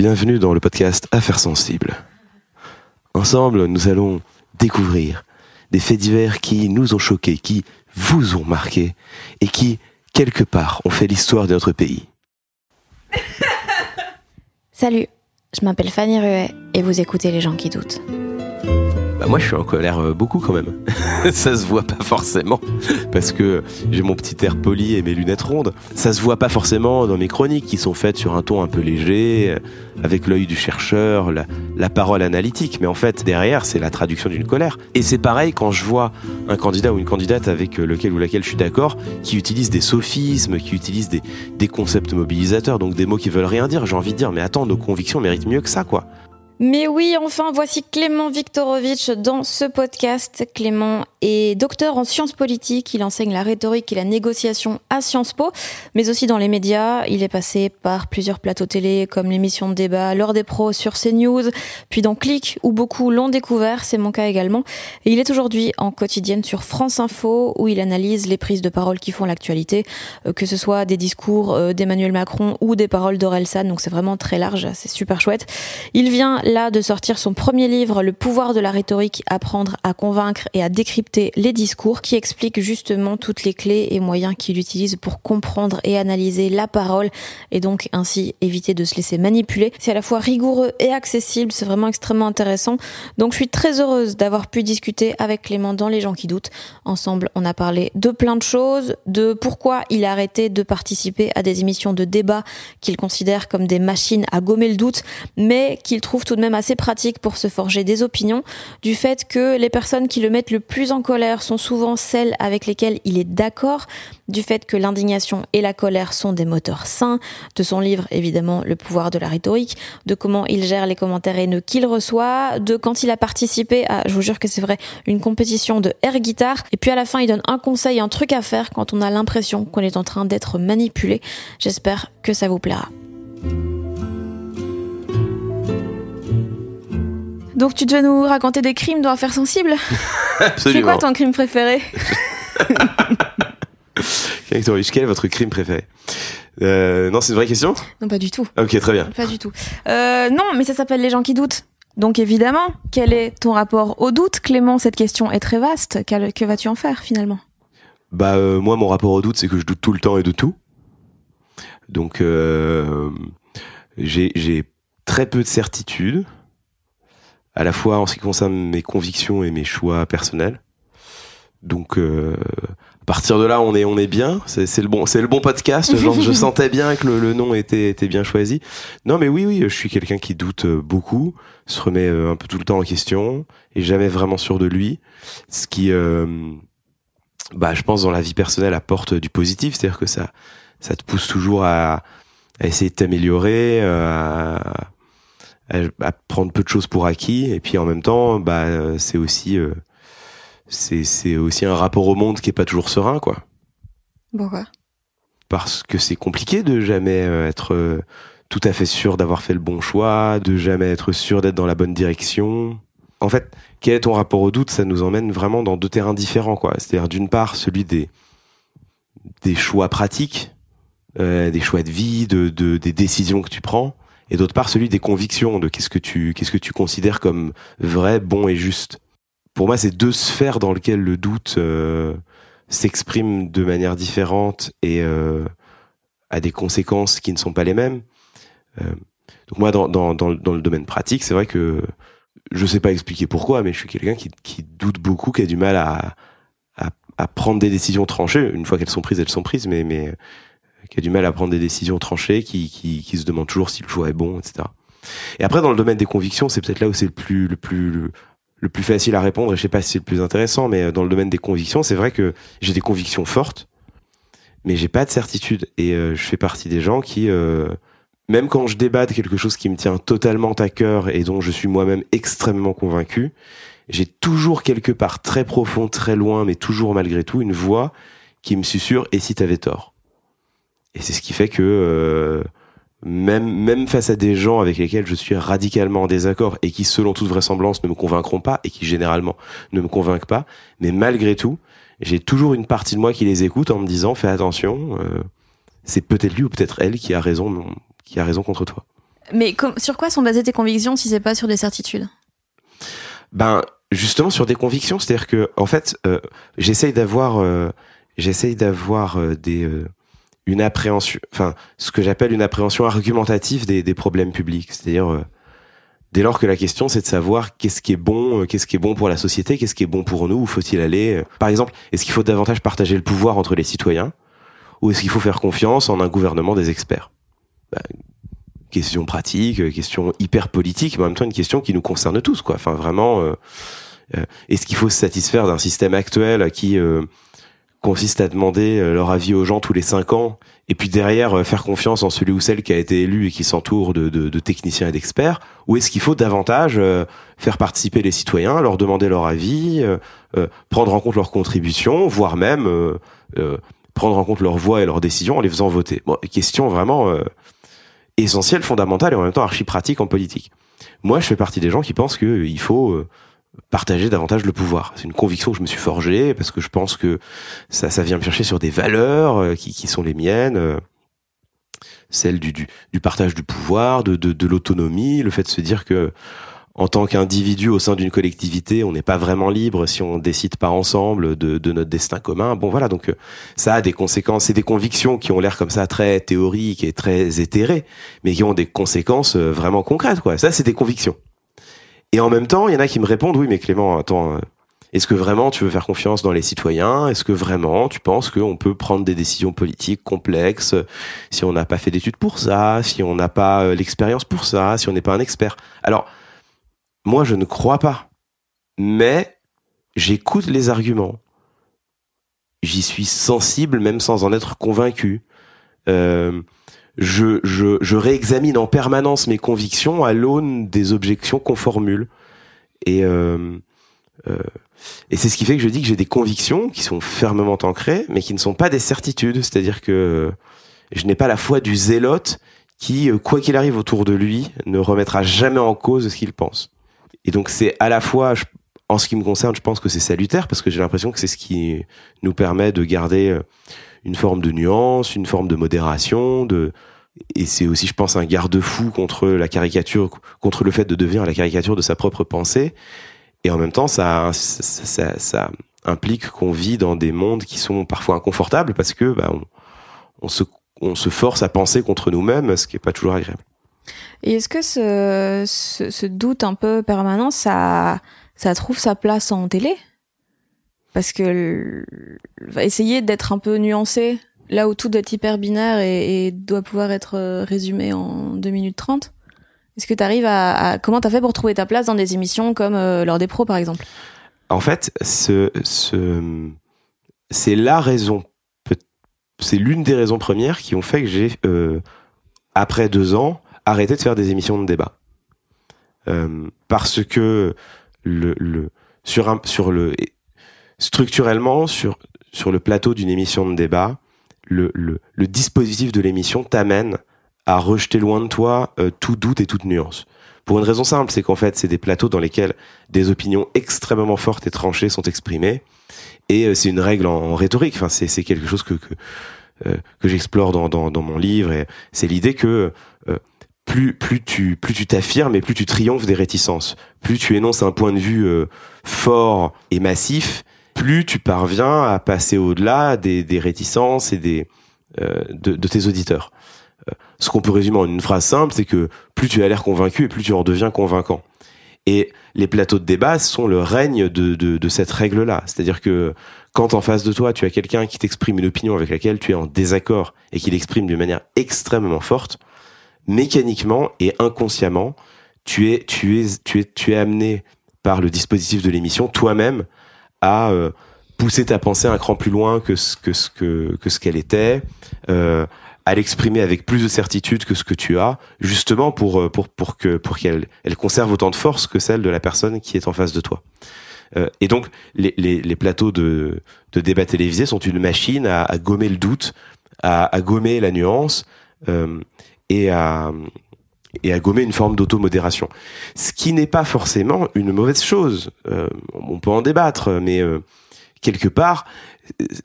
Bienvenue dans le podcast Affaires sensibles. Ensemble, nous allons découvrir des faits divers qui nous ont choqués, qui vous ont marqué et qui, quelque part, ont fait l'histoire de notre pays. Salut, je m'appelle Fanny Ruet et vous écoutez Les gens qui doutent. Bah moi je suis en colère euh, beaucoup quand même. ça se voit pas forcément parce que j'ai mon petit air poli et mes lunettes rondes. Ça se voit pas forcément dans mes chroniques qui sont faites sur un ton un peu léger, euh, avec l'œil du chercheur, la, parole analytique. Mais en fait derrière c'est la traduction d'une colère. Et c'est pareil quand je vois un candidat ou une candidate avec euh, lequel ou laquelle je suis d'accord, qui utilise des sophismes, qui utilise des, des concepts mobilisateurs, donc des mots qui veulent rien dire. J'ai envie de dire mais attends nos convictions méritent mieux que ça quoi. Mais oui, enfin, voici Clément Viktorovitch dans ce podcast. Clément est docteur en sciences politiques. Il enseigne la rhétorique et la négociation à Sciences Po, mais aussi dans les médias. Il est passé par plusieurs plateaux télé, comme l'émission de débat L'heure des pros sur CNews, puis dans Click, où beaucoup l'ont découvert. C'est mon cas également. Il est aujourd'hui en quotidienne sur France Info, où il analyse les prises de parole qui font l'actualité, euh, que ce soit des discours euh, d'Emmanuel Macron ou des paroles d'Orelsan. Donc c'est vraiment très large. C'est super chouette. Il vient là de sortir son premier livre, Le pouvoir de la rhétorique, apprendre à convaincre et à décrypter les discours, qui explique justement toutes les clés et moyens qu'il utilise pour comprendre et analyser la parole et donc ainsi éviter de se laisser manipuler. C'est à la fois rigoureux et accessible, c'est vraiment extrêmement intéressant. Donc je suis très heureuse d'avoir pu discuter avec Clément dans Les gens qui doutent. Ensemble, on a parlé de plein de choses, de pourquoi il a arrêté de participer à des émissions de débat qu'il considère comme des machines à gommer le doute, mais qu'il trouve tout de même assez pratique pour se forger des opinions, du fait que les personnes qui le mettent le plus en colère sont souvent celles avec lesquelles il est d'accord, du fait que l'indignation et la colère sont des moteurs sains, de son livre évidemment Le pouvoir de la rhétorique, de comment il gère les commentaires haineux qu'il reçoit, de quand il a participé à, je vous jure que c'est vrai, une compétition de air guitare, et puis à la fin il donne un conseil, un truc à faire quand on a l'impression qu'on est en train d'être manipulé. J'espère que ça vous plaira. Donc tu devais nous raconter des crimes dans Affaires sensibles C'est Absolument. quoi ton crime préféré? Quel est votre crime préféré? Euh, Non, c'est une vraie question? Non, pas du tout. Ok, très bien. Pas du tout. Euh, non, mais ça s'appelle Les gens qui doutent. Donc évidemment, quel est ton rapport au doute, Clément Cette question est très vaste. Quel- que vas-tu en faire finalement? Bah euh, moi mon rapport au doute c'est que je doute tout le temps et de tout. Donc j'ai j'ai très peu de certitude à la fois en ce qui concerne mes convictions et mes choix personnels. Donc euh, à partir de là on est on est bien, c'est le bon c'est le bon podcast, genre je sentais bien que le, le nom était était bien choisi. Non mais oui oui, je suis quelqu'un qui doute euh, beaucoup, se remet euh, un peu tout le temps en question et jamais vraiment sûr de lui, ce qui euh, bah, je pense dans la vie personnelle apporte du positif, c'est-à-dire que ça, ça te pousse toujours à, à essayer de t'améliorer, euh, à, à- prendre peu de choses pour acquis, et puis en même temps, bah, c'est aussi, euh, c'est, c'est aussi un rapport au monde qui est pas toujours serein, quoi, Pourquoi? Parce que c'est compliqué de jamais euh, être euh, tout à fait sûr d'avoir fait le bon choix, de jamais être sûr d'être dans la bonne direction. En fait, quel est ton rapport au doute? Ça nous emmène vraiment dans deux terrains différents, quoi. C'est-à-dire d'une part celui des des choix pratiques, euh, des choix de vie, de, de des décisions que tu prends, et d'autre part celui des convictions, de qu'est-ce que tu qu'est-ce que tu considères comme vrai, bon et juste. Pour moi, c'est deux sphères dans lesquelles le doute euh, s'exprime de manière différente et euh, a des conséquences qui ne sont pas les mêmes. Euh, donc moi, dans, dans, dans, dans, le domaine pratique, c'est vrai que je sais pas expliquer pourquoi, mais je suis quelqu'un qui, qui doute beaucoup, qui a du mal à, à, à prendre des décisions tranchées. Une fois qu'elles sont prises, elles sont prises, mais, mais qui a du mal à prendre des décisions tranchées, qui, qui, qui se demande toujours si le choix est bon, etc. Et après, dans le domaine des convictions, c'est peut-être là où c'est le plus, le plus, le, plus facile à répondre. Et je sais pas si c'est le plus intéressant, mais dans le domaine des convictions, c'est vrai que j'ai des convictions fortes, mais j'ai pas de certitude. Et euh, je fais partie des gens qui, euh, même quand je débat de quelque chose qui me tient totalement à cœur et dont je suis moi-même extrêmement convaincu, j'ai toujours quelque part très profond, très loin, mais toujours malgré tout, une voix qui me susurre « et si t'avais tort ?» Et c'est ce qui fait que euh, même même face à des gens avec lesquels je suis radicalement en désaccord et qui selon toute vraisemblance ne me convaincront pas et qui généralement ne me convainquent pas, mais malgré tout, j'ai toujours une partie de moi qui les écoute en me disant fais attention, euh, c'est peut-être lui ou peut-être elle qui a raison qui a raison contre toi. Mais sur quoi sont basées tes convictions si c'est pas sur des certitudes? Ben justement sur des convictions, c'est-à-dire que en fait, euh, j'essaye d'avoir euh, j'essaye d'avoir euh, des une appréhension, enfin, ce que j'appelle une appréhension argumentative des, des problèmes publics. C'est-à-dire, euh, dès lors que la question c'est de savoir qu'est-ce qui est bon, euh, qu'est-ce qui est bon pour la société, qu'est-ce qui est bon pour nous, où faut-il aller. Euh, par exemple, est-ce qu'il faut davantage partager le pouvoir entre les citoyens, ou est-ce qu'il faut faire confiance en un gouvernement des experts? Bah, Question pratique, question hyper politique, mais en même temps une question qui nous concerne tous, quoi. Enfin, vraiment, est-ce qu'il faut se satisfaire d'un système actuel qui consiste à demander euh, leur avis aux gens tous les cinq ans, et puis derrière euh, faire confiance en celui ou celle qui a été élu et qui s'entoure de, de, de, techniciens et d'experts, ou est-ce qu'il faut davantage euh, faire participer les citoyens, leur demander leur avis, prendre en compte leurs contributions, voire même prendre en compte leurs voix et leurs décisions en les faisant voter? Bon, Question vraiment essentielle, fondamentale et en même temps archi pratique en politique. Moi, je fais partie des gens qui pensent qu'il faut partager davantage le pouvoir. C'est une conviction que je me suis forgée parce que je pense que ça, ça vient me chercher sur des valeurs euh, qui, qui sont les miennes, euh, celles du, du, du, partage du pouvoir, de, de, de l'autonomie, le fait de se dire que en tant qu'individu au sein d'une collectivité, on n'est pas vraiment libre si on décide pas ensemble de, de, notre destin commun. Bon voilà, donc euh, ça a des conséquences et des convictions qui ont l'air comme ça très théoriques et très éthérées, mais qui ont des conséquences vraiment concrètes. Quoi. Ça, c'est des convictions. Et en même temps, il y en a qui me répondent, oui, mais Clément, attends, euh, est-ce que vraiment tu veux faire confiance dans les citoyens? Est-ce que vraiment tu penses qu'on peut prendre des décisions politiques complexes si on n'a pas fait d'études pour ça, si on n'a pas euh, l'expérience pour ça, si on n'est pas un expert? Alors, moi, je ne crois pas. Mais j'écoute les arguments. J'y suis sensible même sans en être convaincu. Euh, je, je, je réexamine en permanence mes convictions à l'aune des objections qu'on formule. Et, euh, euh, et c'est ce qui fait que je dis que j'ai des convictions qui sont fermement ancrées, mais qui ne sont pas des certitudes. C'est-à-dire que je n'ai pas la foi du zélote qui, euh, quoi qu'il arrive autour de lui, ne remettra jamais en cause ce qu'il pense. Et donc c'est à la fois, en ce qui me concerne, je pense que c'est salutaire parce que j'ai l'impression que c'est ce qui nous permet de garder euh, une forme de nuance, une forme de modération, de et c'est aussi, je pense, un garde-fou contre la caricature, contre le fait de devenir la caricature de sa propre pensée. Et en même temps, ça, ça, ça, implique qu'on vit dans des mondes qui sont parfois inconfortables parce que bah, on, se, on se force à penser contre nous-mêmes, ce qui est pas toujours agréable. Et est-ce que ce, ce, doute un peu permanent, ça, ça trouve sa place en télé? Parce que va essayer d'être un peu nuancé là où tout doit être hyper binaire et, doit pouvoir être euh, résumé en 2 minutes 30 Est-ce que tu arrives à, à comment t'as fait pour trouver ta place dans des émissions comme euh, l'heure des pros par exemple? En fait, ce, ce c'est la raison, c'est l'une des raisons premières qui ont fait que j'ai, euh, après deux ans, arrêté de faire des émissions de débat. Euh, parce que le sur un, sur le structurellement sur sur le plateau d'une émission de débat, le, dispositif de l'émission t'amène à rejeter loin de toi euh, tout doute et toute nuance. Pour une raison simple, c'est qu'en fait, c'est des plateaux dans lesquels des opinions extrêmement fortes et tranchées sont exprimées, et euh, c'est une règle en, rhétorique. Enfin, c'est, quelque chose que que, euh, j'explore dans, dans, dans mon livre, et c'est l'idée que plus plus tu plus tu t'affirmes et plus tu triomphes des réticences, plus tu énonces un point de vue fort et massif, plus tu parviens à passer au-delà des, des, réticences et des, de, de, tes auditeurs. ce qu'on peut résumer en une phrase simple, c'est que plus tu as l'air convaincu et plus tu en deviens convaincant. Et les plateaux de débat sont le règne de, de, de cette règle-là. C'est-à-dire que quand en face de toi, tu as quelqu'un qui t'exprime une opinion avec laquelle tu es en désaccord et qui l'exprime d'une manière extrêmement forte, mécaniquement et inconsciemment, tu es, tu es, tu es, tu es amené par le dispositif de l'émission toi-même à euh, pousser ta pensée un cran plus loin que ce que ce que, ce qu'elle était, euh, à l'exprimer avec plus de certitude que ce que tu as, justement pour euh, pour pour que pour qu'elle elle conserve autant de force que celle de la personne qui est en face de toi. Euh, et donc les, les, les, plateaux de de débat télévisé sont une machine à, à gommer le doute, à, à gommer la nuance euh, et à et à gommer une forme d'automodération. Ce qui n'est pas forcément une mauvaise chose. Euh, on peut en débattre, mais euh, quelque part,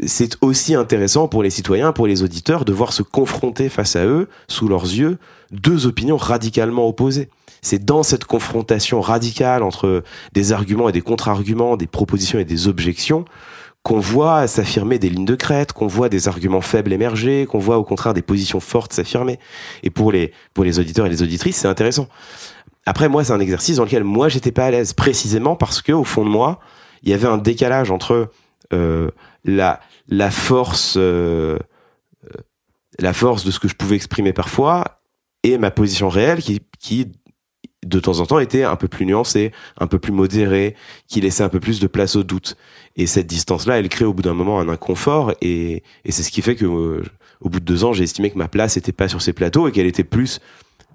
c'est aussi intéressant pour les citoyens, pour les auditeurs, de voir se confronter face à eux, sous leurs yeux, deux opinions radicalement opposées. C'est dans cette confrontation radicale entre des arguments et des contre-arguments, des propositions et des objections, qu'on voit s'affirmer des lignes de crête, qu'on voit des arguments faibles émerger, qu'on voit au contraire des positions fortes s'affirmer. Et pour les pour les auditeurs et les auditrices, c'est intéressant. Après, moi, c'est un exercice dans lequel moi j'étais pas à l'aise, précisément parce que au fond de moi, il y avait un décalage entre euh, la la force euh, la force de ce que je pouvais exprimer parfois et ma position réelle qui qui de temps en temps était un peu plus nuancée, un peu plus modérée, qui laissait un peu plus de place au doute. Et cette distance-là, elle crée au bout d'un moment un inconfort, et, et c'est ce qui fait que euh, au bout de deux ans, j'ai estimé que ma place n'était pas sur ces plateaux et qu'elle était plus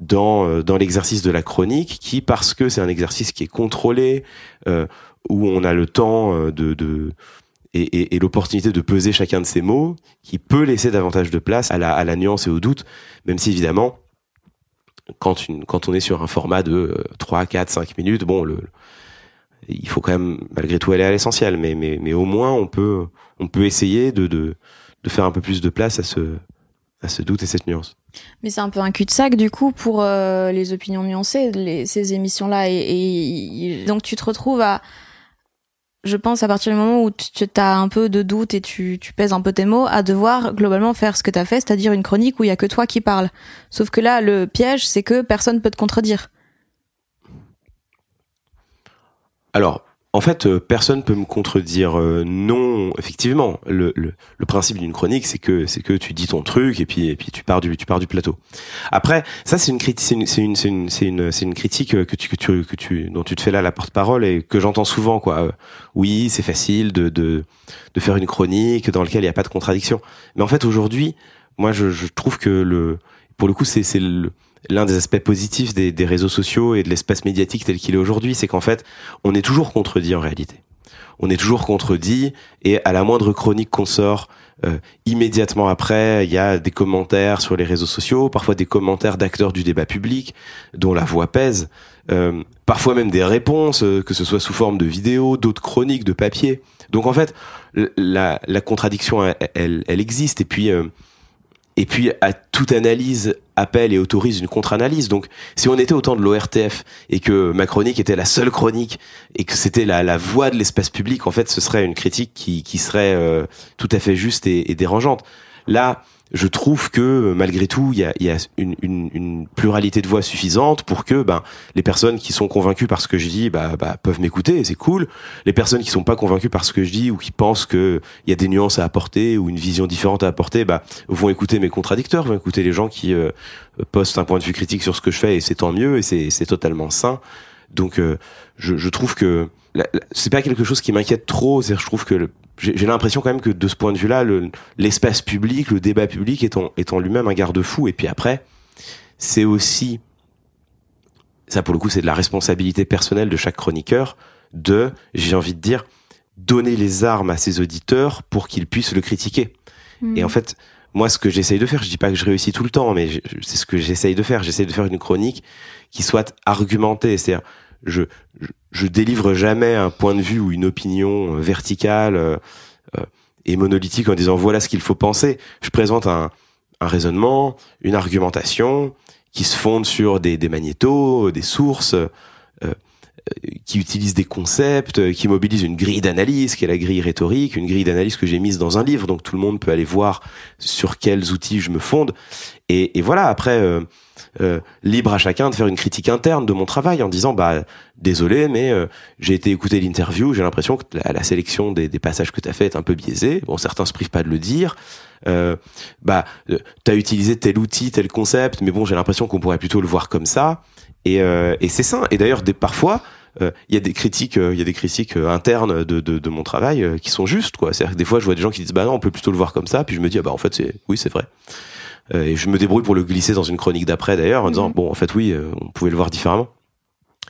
dans euh, dans l'exercice de la chronique, qui parce que c'est un exercice qui est contrôlé, euh, où on a le temps euh, de, de et, et, et l'opportunité de peser chacun de ces mots, qui peut laisser davantage de place à la, à la nuance et au doute, même si évidemment quand, une, quand on est sur un format de 3, 4, 5 minutes, bon, le, il faut quand même malgré tout aller à l'essentiel, mais, mais, mais au moins on peut, on peut essayer de, de, de faire un peu plus de place à ce, à ce doute et cette nuance. Mais c'est un peu un cul-de-sac du coup pour euh, les opinions nuancées, les, ces émissions-là. Et, et, donc tu te retrouves à, je pense, à partir du moment où tu as un peu de doute et tu, tu pèses un peu tes mots, à devoir globalement faire ce que tu as fait, c'est-à-dire une chronique où il y a que toi qui parles. Sauf que là, le piège, c'est que personne peut te contredire. Alors, en fait, euh, personne peut me contredire. Euh, non, effectivement, le, le, le principe d'une chronique, c'est que c'est que tu dis ton truc et puis et puis tu pars du tu pars du plateau. Après, ça c'est une critique, c'est une c'est une c'est une c'est une, critique que tu que tu que tu dont tu te fais là la porte-parole et que j'entends souvent quoi. Euh, oui, c'est facile de de de faire une chronique dans laquelle il n'y a pas de contradiction. Mais en fait, aujourd'hui, moi, je, je trouve que le pour le coup, c'est c'est le l'un des aspects positifs des, des, réseaux sociaux et de l'espace médiatique tel qu'il est aujourd'hui, c'est qu'en fait, on est toujours contredit en réalité. On est toujours contredit et à la moindre chronique qu'on sort, euh, immédiatement après, il y a des commentaires sur les réseaux sociaux, parfois des commentaires d'acteurs du débat public dont la voix pèse, euh, parfois même des réponses, euh, que ce soit sous forme de vidéos, d'autres chroniques, de papier. Donc en fait, la, la contradiction, elle, elle, existe et puis euh, et puis à toute analyse appelle et autorise une contre-analyse. Donc si on était au temps de l'ORTF et que ma chronique était la seule chronique et que c'était la, la voix de l'espace public, en fait ce serait une critique qui, qui serait euh, tout à fait juste et, et dérangeante. Là, je trouve que malgré tout, il y a, y a une, une, une, pluralité de voix suffisante pour que ben, les personnes qui sont convaincues par ce que je dis bah, bah, peuvent m'écouter c'est cool. Les personnes qui sont pas convaincues par ce que je dis ou qui pensent qu'il y a des nuances à apporter ou une vision différente à apporter bah, vont écouter mes contradicteurs, vont écouter les gens qui euh, postent un point de vue critique sur ce que je fais et c'est tant mieux et c'est totalement sain. Donc euh, je, je trouve que c'est pas quelque chose qui m'inquiète trop. Je trouve que j'ai l'impression quand même que de ce point de vue-là, l'espace public, le débat public est en, est en lui-même un garde-fou. Et puis après, c'est aussi, ça pour le coup, c'est de la responsabilité personnelle de chaque chroniqueur de, j'ai envie de dire, donner les armes à ses auditeurs pour qu'ils puissent le critiquer. Mmh. Et en fait, moi, ce que j'essaye de faire, je dis pas que je réussis tout le temps, mais c'est ce que j'essaye de faire. J'essaye de faire une chronique qui soit argumentée. C'est-à-dire, je, je, je, délivre jamais un point de vue ou une opinion euh, verticale euh, euh, et monolithique en disant voilà ce qu'il faut penser. Je présente un, un, raisonnement, une argumentation qui se fonde sur des, des magnétos, des sources, qui utilise des concepts, qui mobilise une grille d'analyse, qui est la grille rhétorique, une grille d'analyse que j'ai mise dans un livre, donc tout le monde peut aller voir sur quels outils je me fonde. Et, et voilà, après, euh, libre à chacun de faire une critique interne de mon travail en disant bah désolé mais euh, j'ai été écouter l'interview j'ai l'impression que la, sélection des, passages que tu as fait est un peu biaisée. Bon certains se privent pas de le dire. Euh, bah euh, t'as utilisé tel outil tel concept mais bon j'ai l'impression qu'on pourrait plutôt le voir comme ça. Et, et c'est ça et d'ailleurs des parfois il y a des critiques il y a des critiques internes de, de, de mon travail qui sont justes quoi. C'est des fois je vois des gens qui disent bah non on peut plutôt le voir comme ça puis je me dis ah bah en fait c'est oui c'est vrai. Euh, et je me débrouille pour le glisser dans une chronique d'après d'ailleurs en disant mhm. bon en fait oui euh, on pouvait le voir différemment.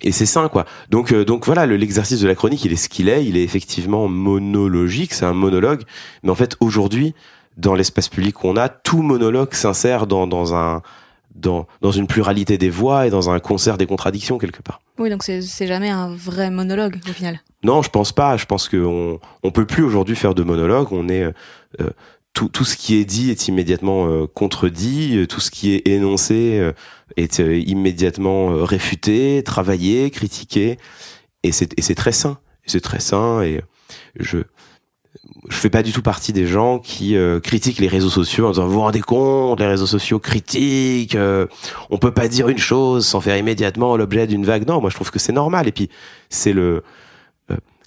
Et c'est ça quoi. Donc euh, donc voilà l'exercice de la chronique il est ce qu'il est. Il est effectivement monologique c'est un monologue. Mais en fait aujourd'hui dans l'espace public qu'on a tout monologue s'insère dans dans un dans, dans une pluralité des voix et dans un concert des contradictions quelque part. Oui, donc c'est jamais un vrai monologue au final. Non, je pense pas. Je pense qu'on on peut plus aujourd'hui faire de monologue. On est euh, tout, tout ce qui est dit est immédiatement euh, contredit, euh, tout ce qui est énoncé euh, est immédiatement réfuté, travaillé, critiqué, et c'est et c'est très sain, c'est très sain et je je fais pas du tout partie des gens qui critiquent les réseaux sociaux en disant vous vous rendez compte les réseaux sociaux critiquent on peut pas dire une chose sans faire immédiatement l'objet d'une vague. Non moi je trouve que c'est normal. Et puis c'est le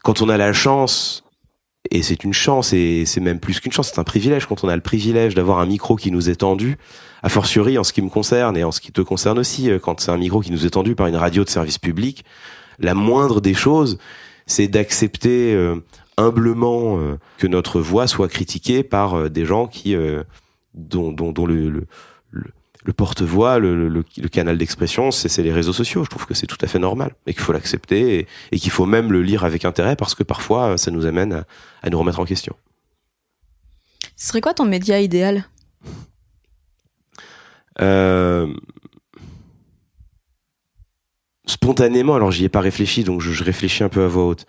quand on a la chance et c'est une chance, et c'est même plus qu'une chance, c'est un privilège quand on a le privilège d'avoir un micro qui nous est tendu, a fortiori en ce qui me concerne et en ce qui te concerne aussi, euh, quand c'est un micro qui nous est tendu par une radio de service public, la moindre des choses, c'est d'accepter euh, humblement euh, que notre voix soit critiquée par des gens qui dont, dont, dont le, le le porte-voix, le, le, le, canal d'expression, c'est les réseaux sociaux. Je trouve que c'est tout à fait normal et qu'il faut l'accepter et, et qu'il faut même le lire avec intérêt parce que parfois ça nous amène à, à nous remettre en question. Ce serait quoi ton média idéal? Euh... Spontanément, alors j'y ai pas réfléchi, donc je, je, réfléchis un peu à voix haute.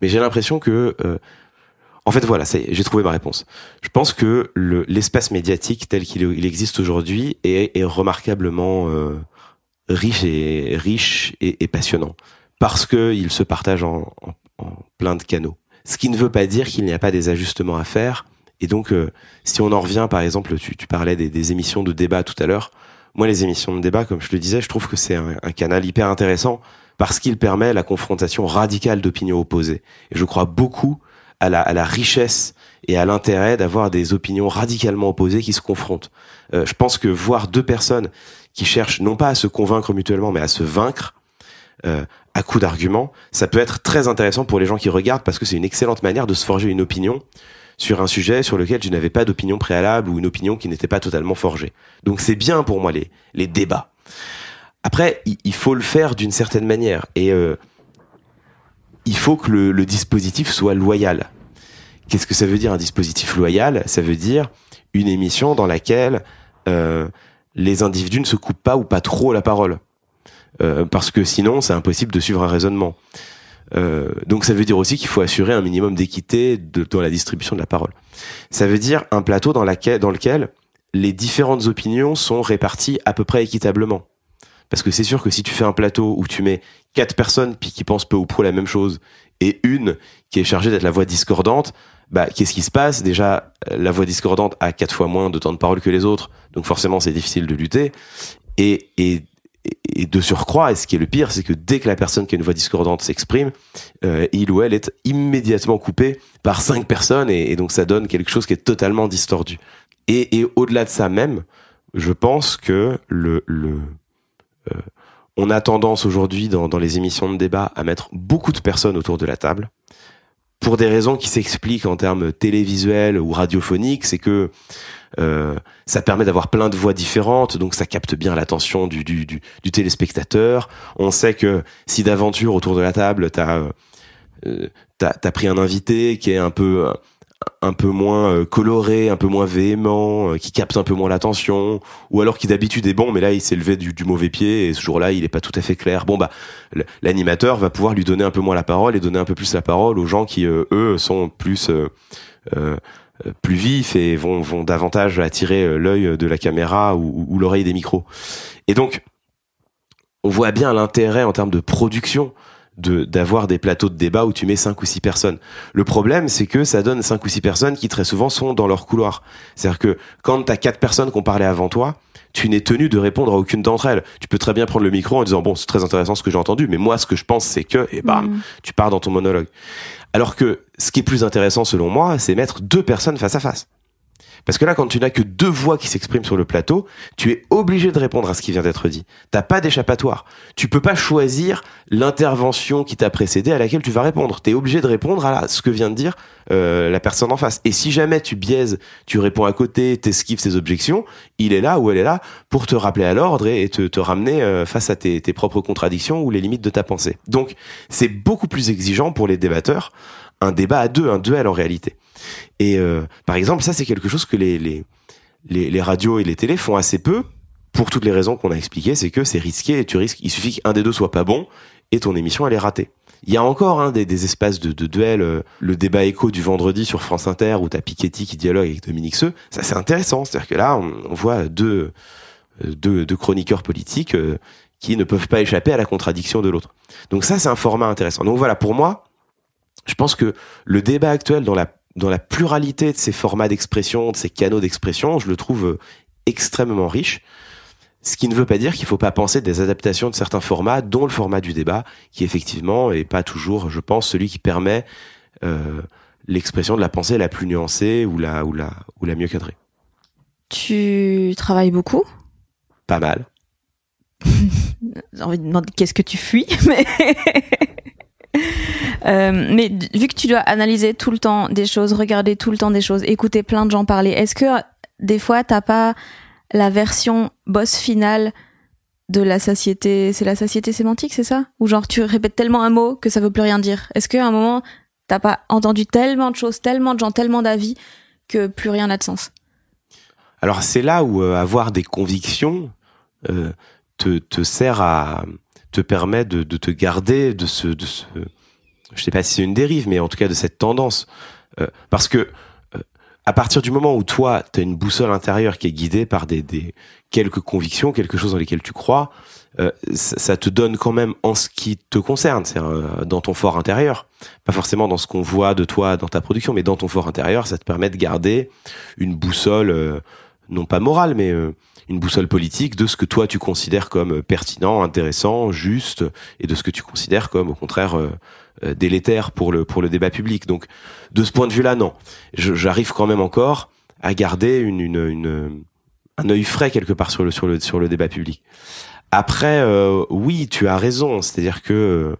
Mais j'ai l'impression que euh, en fait, voilà, j'ai trouvé ma réponse. Je pense que l'espace médiatique tel qu'il existe aujourd'hui est, remarquablement euh, riche et riche et, passionnant parce que il se partage en, plein de canaux. Ce qui ne veut pas dire qu'il n'y a pas des ajustements à faire. Et donc, euh, si on en revient, par exemple, tu, parlais des, émissions de débat tout à l'heure. Moi, les émissions de débat, comme je le disais, je trouve que c'est un canal hyper intéressant parce qu'il permet la confrontation radicale d'opinions opposées. Et je crois beaucoup à la, à la richesse et à l'intérêt d'avoir des opinions radicalement opposées qui se confrontent. Euh, je pense que voir deux personnes qui cherchent non pas à se convaincre mutuellement, mais à se vaincre euh, à coup d'arguments, ça peut être très intéressant pour les gens qui regardent parce que c'est une excellente manière de se forger une opinion sur un sujet sur lequel tu n'avais pas d'opinion préalable ou une opinion qui n'était pas totalement forgée. Donc c'est bien pour moi les, les débats. Après, il faut le faire d'une certaine manière. Et euh, il faut que le, dispositif soit loyal. Qu'est-ce que ça veut dire un dispositif loyal? Ça veut dire une émission dans laquelle euh, les individus ne se coupent pas ou pas trop la parole. Euh, parce que sinon, c'est impossible de suivre un raisonnement. Euh, donc ça veut dire aussi qu'il faut assurer un minimum d'équité dans la distribution de la parole. Ça veut dire un plateau dans, laquelle, dans lequel les différentes opinions sont réparties à peu près équitablement. Parce que c'est sûr que si tu fais un plateau où tu mets quatre personnes puis qui pensent peu ou prou la même chose et une qui est chargée d'être la voix discordante, bah qu'est-ce qui se passe? Déjà, la voix discordante a quatre fois moins de temps de parole que les autres, donc forcément c'est difficile de lutter. Et, et, et de surcroît, et ce qui est le pire, c'est que dès que la personne qui a une voix discordante s'exprime, euh, il ou elle est immédiatement coupé par cinq personnes, et, donc ça donne quelque chose qui est totalement distordu. Et, et au-delà de ça même, je pense que le, le euh, on a tendance aujourd'hui dans, les émissions de débat à mettre beaucoup de personnes autour de la table pour des raisons qui s'expliquent en termes télévisuels ou radiophoniques, c'est que euh, ça permet d'avoir plein de voix différentes, donc ça capte bien l'attention du, du, téléspectateur. On sait que si d'aventure autour de la table, t'as euh, as, pris un invité qui est un peu un peu moins euh, coloré, un peu moins véhément, euh, qui capte un peu moins l'attention, ou alors qui d'habitude est bon, mais là il s'est levé du, mauvais pied et ce jour-là il est pas tout à fait clair. Bon bah l'animateur va pouvoir lui donner un peu moins la parole et donner un peu plus la parole aux gens qui euh, eux sont plus plus vifs et vont, vont davantage attirer l'œil de la caméra ou l'oreille des micros. Et donc on voit bien l'intérêt en termes de production de d'avoir des plateaux de débat où tu mets cinq ou six personnes. Le problème, c'est que ça donne cinq ou six personnes qui très souvent sont dans leur couloir. C'est-à-dire que quand t'as quatre personnes qui ont parlé avant toi, tu n'es tenu de répondre à aucune d'entre elles. Tu peux très bien prendre le micro en disant bon, c'est très intéressant ce que j'ai entendu, mais moi, ce que je pense, c'est que et bam, Mhm. tu pars dans ton monologue. Alors que ce qui est plus intéressant selon moi, c'est mettre deux personnes face à face. Parce que là, quand tu n'as que deux voix qui s'expriment sur le plateau, tu es obligé de répondre à ce qui vient d'être dit. T'as pas d'échappatoire. Tu peux pas choisir l'intervention qui t'a précédé à laquelle tu vas répondre. T'es obligé de répondre à ce que vient de dire euh, la personne en face. Et si jamais tu biaises, tu réponds à côté, t'esquives ses objections, il est là ou elle est là pour te rappeler à l'ordre et, et te, te ramener euh, face à tes, tes propres contradictions ou les limites de ta pensée. Donc, c'est beaucoup plus exigeant pour les débatteurs un débat à deux, un duel en réalité. Et euh, par exemple, ça c'est quelque chose que les, les, les, les radios et les télés font assez peu, pour toutes les raisons qu'on a expliquées, c'est que c'est risqué et tu risques, il suffit qu'un des deux soit pas bon et ton émission elle est ratée. Il y a encore hein, des, des espaces de, de duel, euh, le débat écho du vendredi sur France Inter où t'as Piketty qui dialogue avec Dominique Seux, ça c'est intéressant, c'est-à-dire que là on, on voit deux, euh, deux, deux chroniqueurs politiques euh, qui ne peuvent pas échapper à la contradiction de l'autre. Donc ça c'est un format intéressant. Donc voilà, pour moi, je pense que le débat actuel dans la dans la pluralité de ces formats d'expression, de ces canaux d'expression, je le trouve euh, extrêmement riche. Ce qui ne veut pas dire qu'il faut pas penser des adaptations de certains formats, dont le format du débat, qui effectivement est pas toujours, je pense, celui qui permet euh, l'expression de la pensée la plus nuancée ou la ou la ou la mieux cadrée. Tu travailles beaucoup? Pas mal. J'ai envie de demander qu'est-ce que tu fuis, mais. Euh, mais vu que tu dois analyser tout le temps des choses, regarder tout le temps des choses, écouter plein de gens parler, est-ce que des fois t'as pas la version boss finale de la satiété C'est la satiété sémantique, c'est ça? Ou genre tu répètes tellement un mot que ça veut plus rien dire. Est-ce qu'à un moment t'as pas entendu tellement de choses, tellement de gens, tellement d'avis que plus rien n'a de sens? Alors c'est là où euh, avoir des convictions euh, te, te sert à te permet de, de te garder de ce de ce je sais pas si c'est une dérive mais en tout cas de cette tendance. Euh, parce que euh, à partir du moment où toi tu as une boussole intérieure qui est guidée par des, des quelques convictions quelque chose dans lesquelles tu crois euh, ça, ça te donne quand même en ce qui te concerne c'est dans ton fort intérieur. Pas forcément dans ce qu'on voit de toi dans ta production mais dans ton fort intérieur ça te permet de garder une boussole euh, non pas morale, mais euh, une boussole politique de ce que toi tu considères comme pertinent, intéressant, juste, et de ce que tu considères comme au contraire euh, euh, délétère pour le pour le débat public. Donc de ce point de vue-là, non, j'arrive quand même encore à garder une, une, une un œil frais quelque part sur le sur le sur le débat public. Après, euh, oui, tu as raison, c'est-à-dire que euh,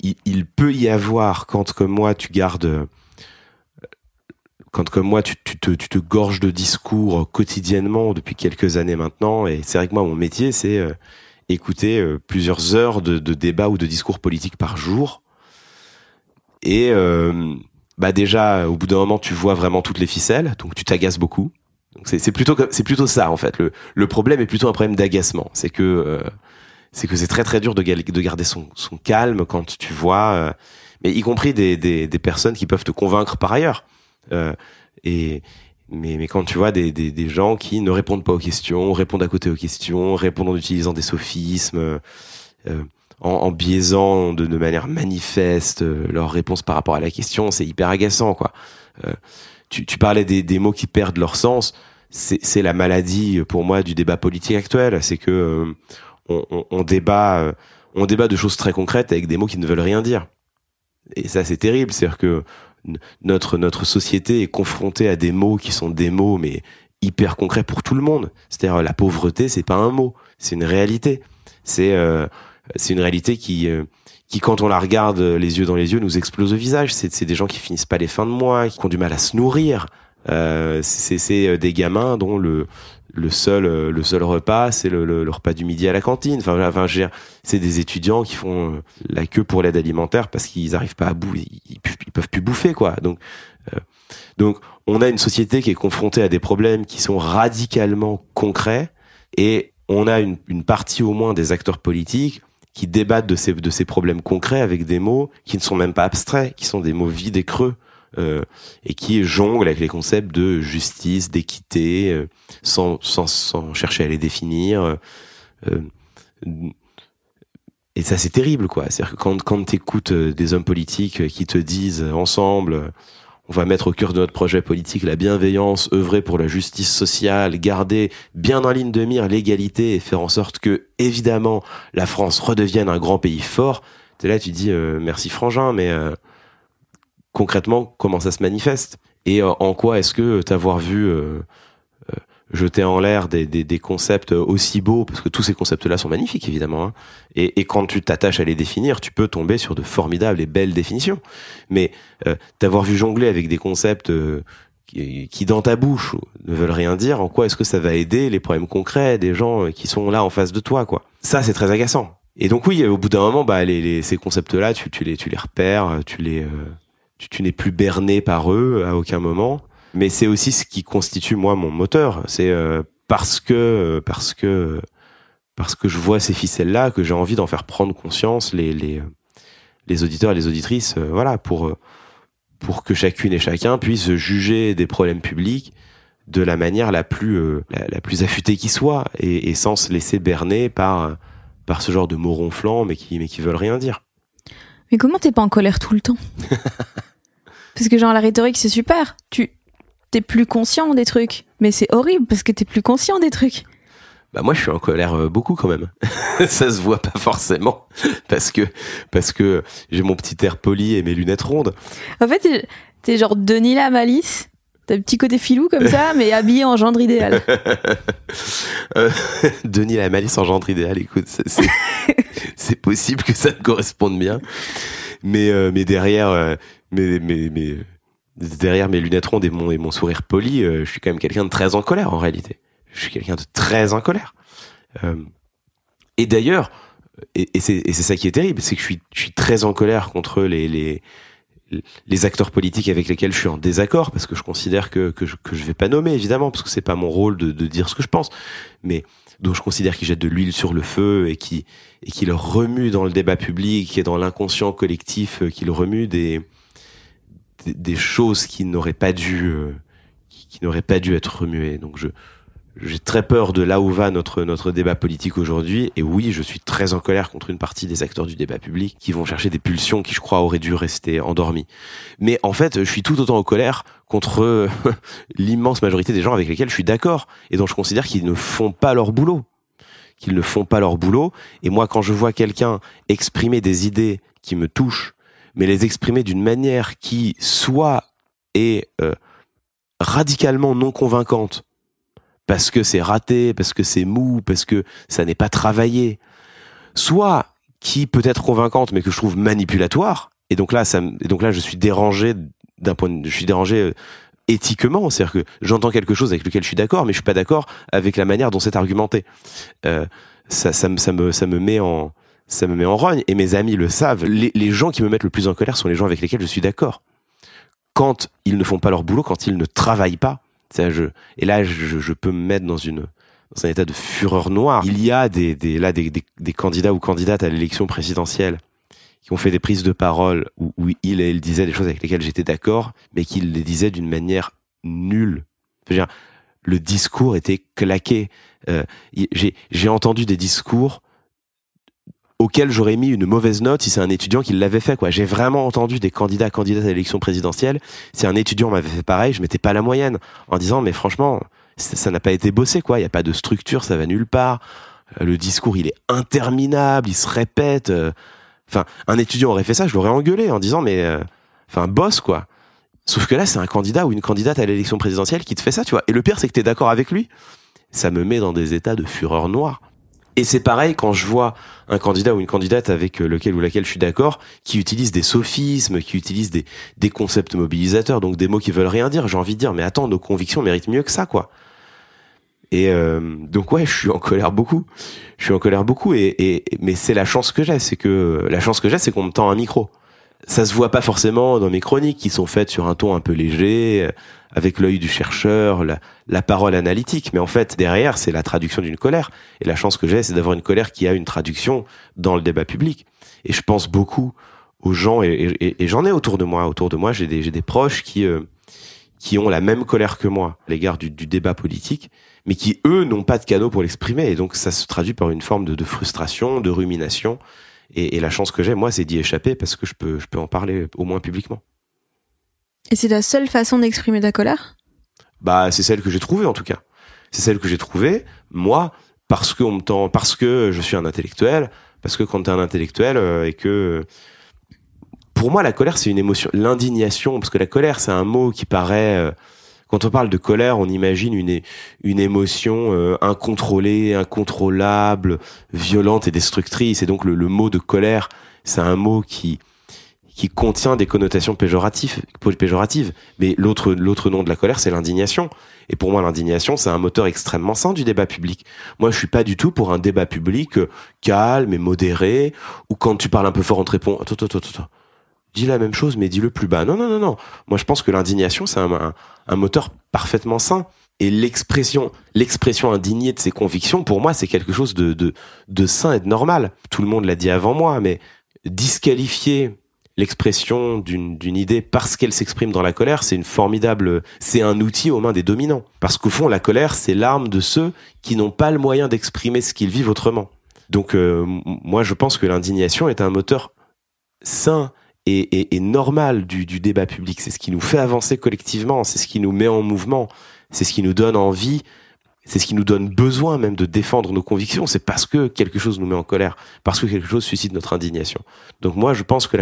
il, il peut y avoir quand comme moi tu gardes quand comme moi tu, tu, te, tu te gorges de discours quotidiennement depuis quelques années maintenant, et c'est vrai que moi mon métier c'est euh, écouter euh, plusieurs heures de, de débats ou de discours politiques par jour, et euh, bah déjà au bout d'un moment tu vois vraiment toutes les ficelles, donc tu t'agaces beaucoup. C'est plutôt c'est plutôt ça en fait. Le, le problème est plutôt un problème d'agacement, c'est que euh, c'est que c'est très très dur de garder son, son calme quand tu vois, euh, mais y compris des, des, des personnes qui peuvent te convaincre par ailleurs. Euh, et mais, mais quand tu vois des, des, des gens qui ne répondent pas aux questions, répondent à côté aux questions, répondent en utilisant des sophismes, euh, en, en biaisant de, de manière manifeste euh, leur réponse par rapport à la question, c'est hyper agaçant quoi. Euh, tu, tu parlais des, des mots qui perdent leur sens, c'est la maladie euh, pour moi du débat politique actuel, c'est que euh, on, on, on débat on débat de choses très concrètes avec des mots qui ne veulent rien dire. Et ça c'est terrible, c'est-à-dire que notre notre société est confrontée à des mots qui sont des mots mais hyper concrets pour tout le monde. C'est-à-dire la pauvreté, c'est pas un mot, c'est une réalité. C'est euh, c'est une réalité qui euh, qui quand on la regarde les yeux dans les yeux nous explose au visage. C'est des gens qui finissent pas les fins de mois, qui ont du mal à se nourrir. Euh, c'est c'est euh, des gamins dont le le seul euh, le seul repas c'est le, repas du midi à la cantine. Enfin, enfin c'est des étudiants qui font euh, la queue pour l'aide alimentaire parce qu'ils arrivent pas à bout, ils, ils, peuvent plus bouffer quoi. Donc euh, donc on a une société qui est confrontée à des problèmes qui sont radicalement concrets et on a une, une partie au moins des acteurs politiques qui débattent de ces, de ces problèmes concrets avec des mots qui ne sont même pas abstraits, qui sont des mots vides et creux, et qui jonglent avec les concepts de justice, d'équité, euh, sans, sans, sans chercher à les définir. euh, et ça c'est terrible quoi. C'est-à-dire que quand quand t'écoutes des hommes politiques qui te disent ensemble on va mettre au cœur de notre projet politique la bienveillance, œuvrer pour la justice sociale, garder bien en ligne de mire l'égalité et faire en sorte que, évidemment, la France redevienne un grand pays fort. T'es là, tu dis euh, merci Frangin, mais euh, concrètement, comment ça se manifeste Et euh, en quoi est-ce que t'avoir vu jeter en l'air des, des, des, concepts aussi beaux, parce que tous ces concepts-là sont magnifiques évidemment, hein. et, et, quand tu t'attaches à les définir, tu peux tomber sur de formidables et belles définitions. Mais euh, d'avoir vu jongler avec des concepts euh, qui, qui, dans ta bouche ne veulent rien dire, en quoi est-ce que ça va aider les problèmes concrets des gens qui sont là en face de toi, quoi Ça, c'est très agaçant. Et donc oui, au bout d'un moment, bah les, les ces concepts-là, tu, tu les tu les repères, tu les euh, tu, tu n'es plus berné par eux à aucun moment mais c'est aussi ce qui constitue moi mon moteur. C'est euh, parce que parce que parce que je vois ces ficelles là que j'ai envie d'en faire prendre conscience les les les auditeurs et les auditrices, euh, voilà, pour pour que chacune et chacun puisse juger des problèmes publics de la manière la plus euh, la, plus affûtée qui soit et, et, sans se laisser berner par par ce genre de mots ronflants mais qui mais qui veulent rien dire. Mais comment t'es pas en colère tout le temps? Parce que genre la rhétorique c'est super. Tu t'es plus conscient des trucs. Mais c'est horrible parce que t'es plus conscient des trucs. Bah moi je suis en colère euh, beaucoup quand même. ça se voit pas forcément parce que parce que j'ai mon petit air poli et mes lunettes rondes. En fait, t'es genre Denis la malice. T'as un petit côté filou comme ça, mais habillé en gendre idéal. euh, Denis la malice en gendre idéal, écoute, c'est possible que ça me corresponde bien. Mais euh, mais derrière, euh, mais mais mais derrière mes lunettes rondes et mon, et mon sourire poli, euh, je suis quand même quelqu'un de très en colère en réalité. Je suis quelqu'un de très en colère. Euh, et d'ailleurs, et, et c'est ça qui est terrible, c'est que je suis, je suis très en colère contre les, les, les acteurs politiques avec lesquels je suis en désaccord, parce que je considère que, que, je, que je vais pas nommer, évidemment, parce que c'est pas mon rôle de, de dire ce que je pense, mais dont je considère qu'ils jettent de l'huile sur le feu et qui, et qui le remuent dans le débat public et dans l'inconscient collectif, euh, qui le remuent des, des, choses qui n'auraient pas dû euh, qui, pas dû être remuées. Donc je j'ai très peur de là où va notre notre débat politique aujourd'hui et oui, je suis très en colère contre une partie des acteurs du débat public qui vont chercher des pulsions qui je crois auraient dû rester endormies. Mais en fait, je suis tout autant en colère contre l'immense majorité des gens avec lesquels je suis d'accord et dont je considère qu'ils ne font pas leur boulot qu'ils ne font pas leur boulot et moi quand je vois quelqu'un exprimer des idées qui me touchent mais les exprimer d'une manière qui soit est euh, radicalement non convaincante, parce que c'est raté, parce que c'est mou, parce que ça n'est pas travaillé, soit qui peut être convaincante mais que je trouve manipulatoire, et donc là, ça, et donc là, je suis dérangé d'un point, de, je suis dérangé euh, éthiquement, c'est-à-dire que j'entends quelque chose avec lequel je suis d'accord, mais je suis pas d'accord avec la manière dont c'est argumenté. Euh, ça, ça, ça, me, ça me met en, ça me met en rogne. Et mes amis le savent. Les, gens qui me mettent le plus en colère sont les gens avec lesquels je suis d'accord. Quand ils ne font pas leur boulot, quand ils ne travaillent pas, je, et là, je, peux me mettre dans une dans un état de fureur noire. Il y a des, des là des, des, candidats ou candidates à l'élection présidentielle qui ont fait des prises de parole où, où il et elle disaient des choses avec lesquelles j'étais d'accord, mais qu'ils les disaient d'une manière nulle. Je dire, le discours était claqué. Euh, j'ai entendu des discours auquel j'aurais mis une mauvaise note si c'est un étudiant qui l'avait fait quoi. J'ai vraiment entendu des candidats candidates à l'élection présidentielle, si un étudiant m'avait fait pareil, je mettais pas la moyenne en disant mais franchement, ça n'a pas été bossé quoi, il y a pas de structure, ça va nulle part. Euh, le discours, il est interminable, il se répète. Euh. Enfin, un étudiant aurait fait ça, je l'aurais engueulé en disant mais euh, enfin boss quoi. Sauf que là, c'est un candidat ou une candidate à l'élection présidentielle qui te fait ça, tu vois. Et le pire, c'est que tu es d'accord avec lui. Ça me met dans des états de fureur noire. Et c'est pareil quand je vois un candidat ou une candidate avec euh, lequel ou laquelle je suis d'accord, qui utilise des sophismes, qui utilise des, des concepts mobilisateurs, donc des mots qui veulent rien dire. J'ai envie de dire, mais attends, nos convictions méritent mieux que ça, quoi. Et euh, donc ouais, je suis en colère beaucoup. Je suis en colère beaucoup, et, et mais c'est la chance que j'ai, c'est que la chance que j'ai, c'est qu'on me tend un micro ça se voit pas forcément dans mes chroniques qui sont faites sur un ton un peu léger, avec l'œil du chercheur, la, parole analytique. Mais en fait, derrière, c'est la traduction d'une colère. Et la chance que j'ai, c'est d'avoir une colère qui a une traduction dans le débat public. Et je pense beaucoup aux gens, et, j'en ai autour de moi. Autour de moi, j'ai des, proches qui euh, qui ont la même colère que moi à l'égard du, débat politique, mais qui eux n'ont pas de canaux pour l'exprimer. Et donc, ça se traduit par une forme de, de frustration, de rumination Et, la chance que j'ai, moi, c'est d'y échapper parce que je peux, je peux en parler au moins publiquement. Et c'est ta seule façon d'exprimer ta colère? Bah, c'est celle que j'ai trouvée en tout cas. C'est celle que j'ai trouvée. Moi, parce que on me tend, parce que je suis un intellectuel, parce que quand tu es un intellectuel euh, et que pour moi la colère c'est une émotion, l'indignation parce que la colère c'est un mot qui paraît euh, quand on parle de colère, on imagine une, une émotion euh, incontrôlée, incontrôlable, violente et destructrice. Et donc le, mot de colère, c'est un mot qui qui contient des connotations péjoratives, péjoratives. Mais l'autre l'autre nom de la colère, c'est l'indignation. Et pour moi, l'indignation, c'est un moteur extrêmement sain du débat public. Moi, je suis pas du tout pour un débat public euh, calme et modéré, où quand tu parles un peu fort, on te répond attends, attends, attends, dis la même chose, mais dis-le plus bas. Non, non, non, non. Moi, je pense que l'indignation, c'est un, un, moteur parfaitement sain. Et l'expression, l'expression indignée de ses convictions, pour moi, c'est quelque chose de, de, de sain et de normal. Tout le monde l'a dit avant moi, mais disqualifier l'expression d'une, idée parce qu'elle s'exprime dans la colère, c'est une formidable, c'est un outil aux mains des dominants. Parce qu'au fond, la colère, c'est l'arme de ceux qui n'ont pas le moyen d'exprimer ce qu'ils vivent autrement. Donc, euh, moi, je pense que l'indignation est un moteur sain et, normal du, débat public. C'est ce qui nous fait avancer collectivement, c'est ce qui nous met en mouvement, c'est ce qui nous donne envie, c'est ce qui nous donne besoin même de défendre nos convictions. C'est parce que quelque chose nous met en colère, parce que quelque chose suscite notre indignation. Donc moi, je pense que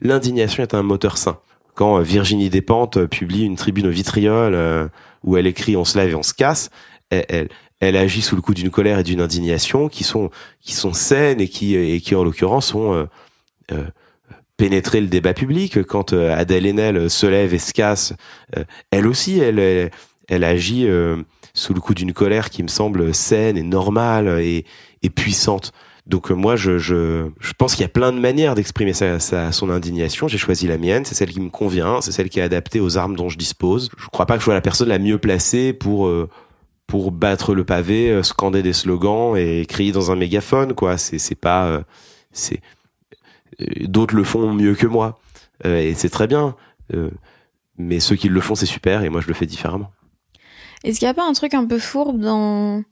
l'indignation est un moteur sain. Quand euh, Virginie Despentes euh, publie une tribune au vitriol euh, où elle écrit "On se lève et on se casse", elle, elle, agit sous le coup d'une colère et d'une indignation qui sont qui sont saines et qui et qui en l'occurrence sont pénétrer le débat public. Quand euh, Adèle Haenel se lève et se casse, euh, elle aussi, elle, elle, agit euh, sous le coup d'une colère qui me semble saine et normale et, et puissante. Donc moi, je, je, je pense qu'il y a plein de manières d'exprimer sa, sa, son indignation. J'ai choisi la mienne, c'est celle qui me convient, c'est celle qui est adaptée aux armes dont je dispose. Je crois pas que je sois la personne la mieux placée pour pour battre le pavé, scander des slogans et crier dans un mégaphone. Quoi, c'est c'est pas c'est D'autres le font mieux que moi. Euh, et c'est très bien. Euh, mais ceux qui le font, c'est super. Et moi, je le fais différemment. Est-ce qu'il n'y a pas un truc un peu fourbe dans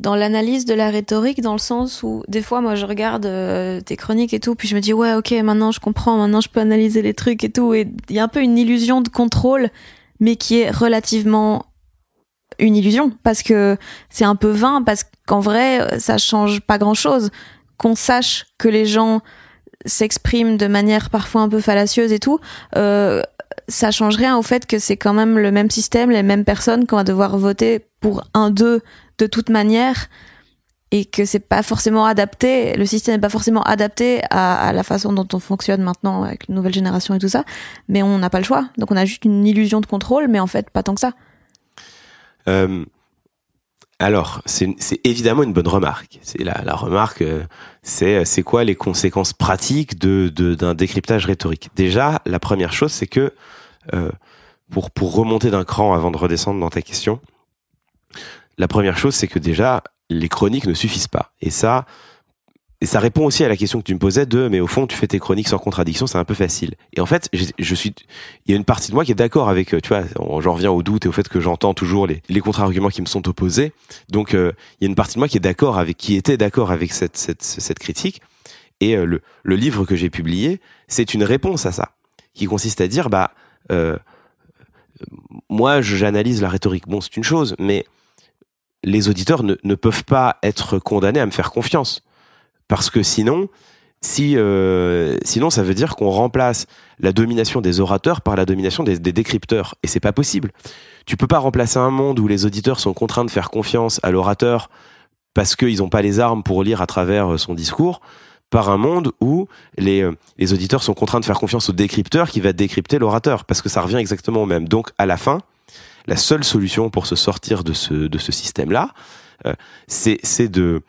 dans l'analyse de la rhétorique, dans le sens où des fois, moi, je regarde euh, tes chroniques et tout, puis je me dis ouais, ok, maintenant je comprends, maintenant je peux analyser les trucs et tout, et il y a un peu une illusion de contrôle, mais qui est relativement une illusion parce que c'est un peu vain, parce qu'en vrai, ça change pas grand chose. Qu'on sache que les gens s'exprime de manière parfois un peu fallacieuse et tout, euh, ça change rien au fait que c'est quand même le même système, les mêmes personnes qu'on va devoir voter pour un d'eux de toute manière et que c'est pas forcément adapté, le système n'est pas forcément adapté à, la façon dont on fonctionne maintenant avec les nouvelles générations et tout ça, mais on n'a pas le choix. Donc on a juste une illusion de contrôle, mais en fait pas tant que ça. Euh, alors, c'est évidemment une bonne remarque. C'est la, remarque, euh, c'est c'est quoi les conséquences pratiques de d'un décryptage rhétorique? Déjà, la première chose, c'est que euh, pour pour remonter d'un cran avant de redescendre dans ta question, la première chose, c'est que déjà les chroniques ne suffisent pas. Et ça, et ça répond aussi à la question que tu me posais de, mais au fond, tu fais tes chroniques sans contradiction, c'est un peu facile. Et en fait, je, suis, il y a une partie de moi qui est d'accord avec, euh, tu vois, j'en reviens au doute et au fait que j'entends toujours les, les contre-arguments qui me sont opposés. Donc, euh, il y a une partie de moi qui est d'accord avec, qui était d'accord avec cette, cette, critique. Et euh, le, le livre que j'ai publié, c'est une réponse à ça, qui consiste à dire, bah, euh, moi, j'analyse la rhétorique. Bon, c'est une chose, mais les auditeurs ne, ne peuvent pas être condamnés à me faire confiance parce que sinon, si euh, sinon ça veut dire qu'on remplace la domination des orateurs par la domination des, des décrypteurs et c'est pas possible. Tu peux pas remplacer un monde où les auditeurs sont contraints de faire confiance à l'orateur parce qu'ils n'ont pas les armes pour lire à travers euh, son discours par un monde où les, euh, les auditeurs sont contraints de faire confiance au décrypteur qui va décrypter l'orateur parce que ça revient exactement au même. Donc à la fin, la seule solution pour se sortir de ce de ce système là, c'est de euh,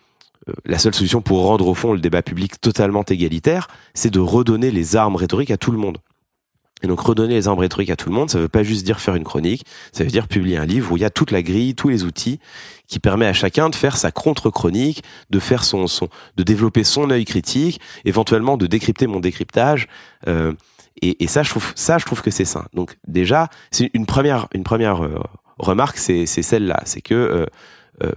la seule solution pour rendre au fond le débat public totalement égalitaire, c'est de redonner les armes rhétoriques à tout le monde. Et donc redonner les armes rhétoriques à tout le monde, ça veut pas juste dire faire une chronique, ça veut dire publier un livre où il y a toute la grille, tous les outils qui permet à chacun de faire sa contre-chronique, de faire son, son, de développer son œil critique, éventuellement de décrypter mon décryptage. Euh, et, et, ça, je trouve, ça, je trouve que c'est sain. Donc déjà, c'est une première, une première euh, remarque, c'est celle-là, c'est que euh,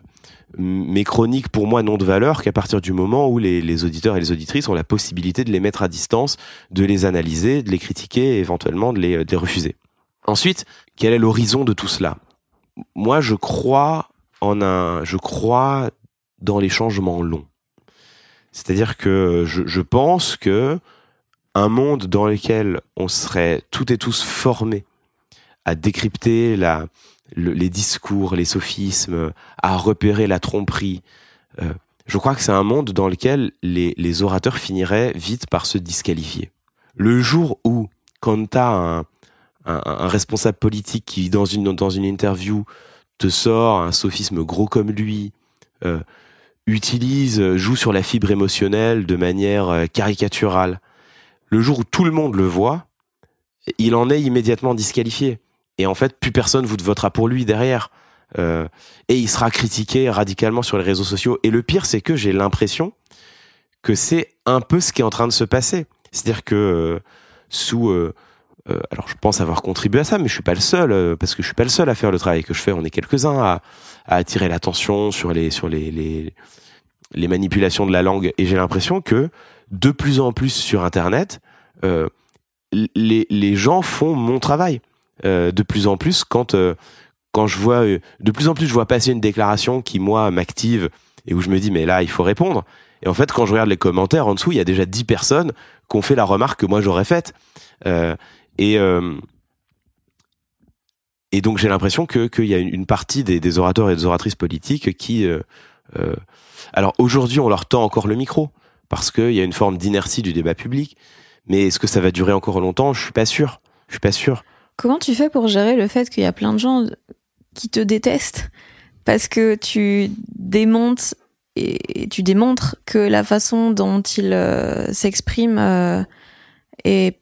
mes chroniques pour moi n'ont de valeur qu'à partir du moment où les, auditeurs et les auditrices ont la possibilité de les mettre à distance, de les analyser, de les critiquer et éventuellement de les, les refuser. Ensuite, quel est l'horizon de tout cela? Moi, je crois en un, je crois dans les changements longs. C'est-à-dire que je, je, pense que un monde dans lequel on serait toutes et tous formés à décrypter la, les discours, les sophismes, à repérer la tromperie. Euh, je crois que c'est un monde dans lequel les, les, orateurs finiraient vite par se disqualifier. Le jour où, quand tu as un, un, un, responsable politique qui, dans une, dans une interview, te sort un sophisme gros comme lui, euh, utilise, joue sur la fibre émotionnelle de manière euh, caricaturale, le jour où tout le monde le voit, il en est immédiatement disqualifié et en fait plus personne vous votera pour lui derrière. Euh, et il sera critiqué radicalement sur les réseaux sociaux. Et le pire c'est que j'ai l'impression que c'est un peu ce qui est en train de se passer. C'est-à-dire que euh, sous euh, euh, alors je pense avoir contribué à ça mais je suis pas le seul euh, parce que je suis pas le seul à faire le travail que je fais. On est quelques-uns à, à attirer l'attention sur les sur les, les les manipulations de la langue. Et j'ai l'impression que de plus en plus sur internet les, les gens font mon travail. euh, de plus en plus quand euh, quand je vois euh, de plus en plus je vois passer une déclaration qui moi m'active et où je me dis mais là il faut répondre. Et en fait quand je regarde les commentaires en dessous il y a déjà dix personnes qui ont fait la remarque que moi j'aurais faite. Et et donc j'ai l'impression que qu'il y a une, partie des, des, orateurs et des oratrices politiques qui alors aujourd'hui on leur tend encore le micro parce qu'il y a une forme d'inertie du débat public. Mais est-ce que ça va durer encore longtemps? Je suis pas sûr. Je suis pas sûr Comment tu fais pour gérer le fait qu'il y a plein de gens qui te détestent parce que tu démontes et tu démontres que la façon dont ils euh, s'expriment euh, est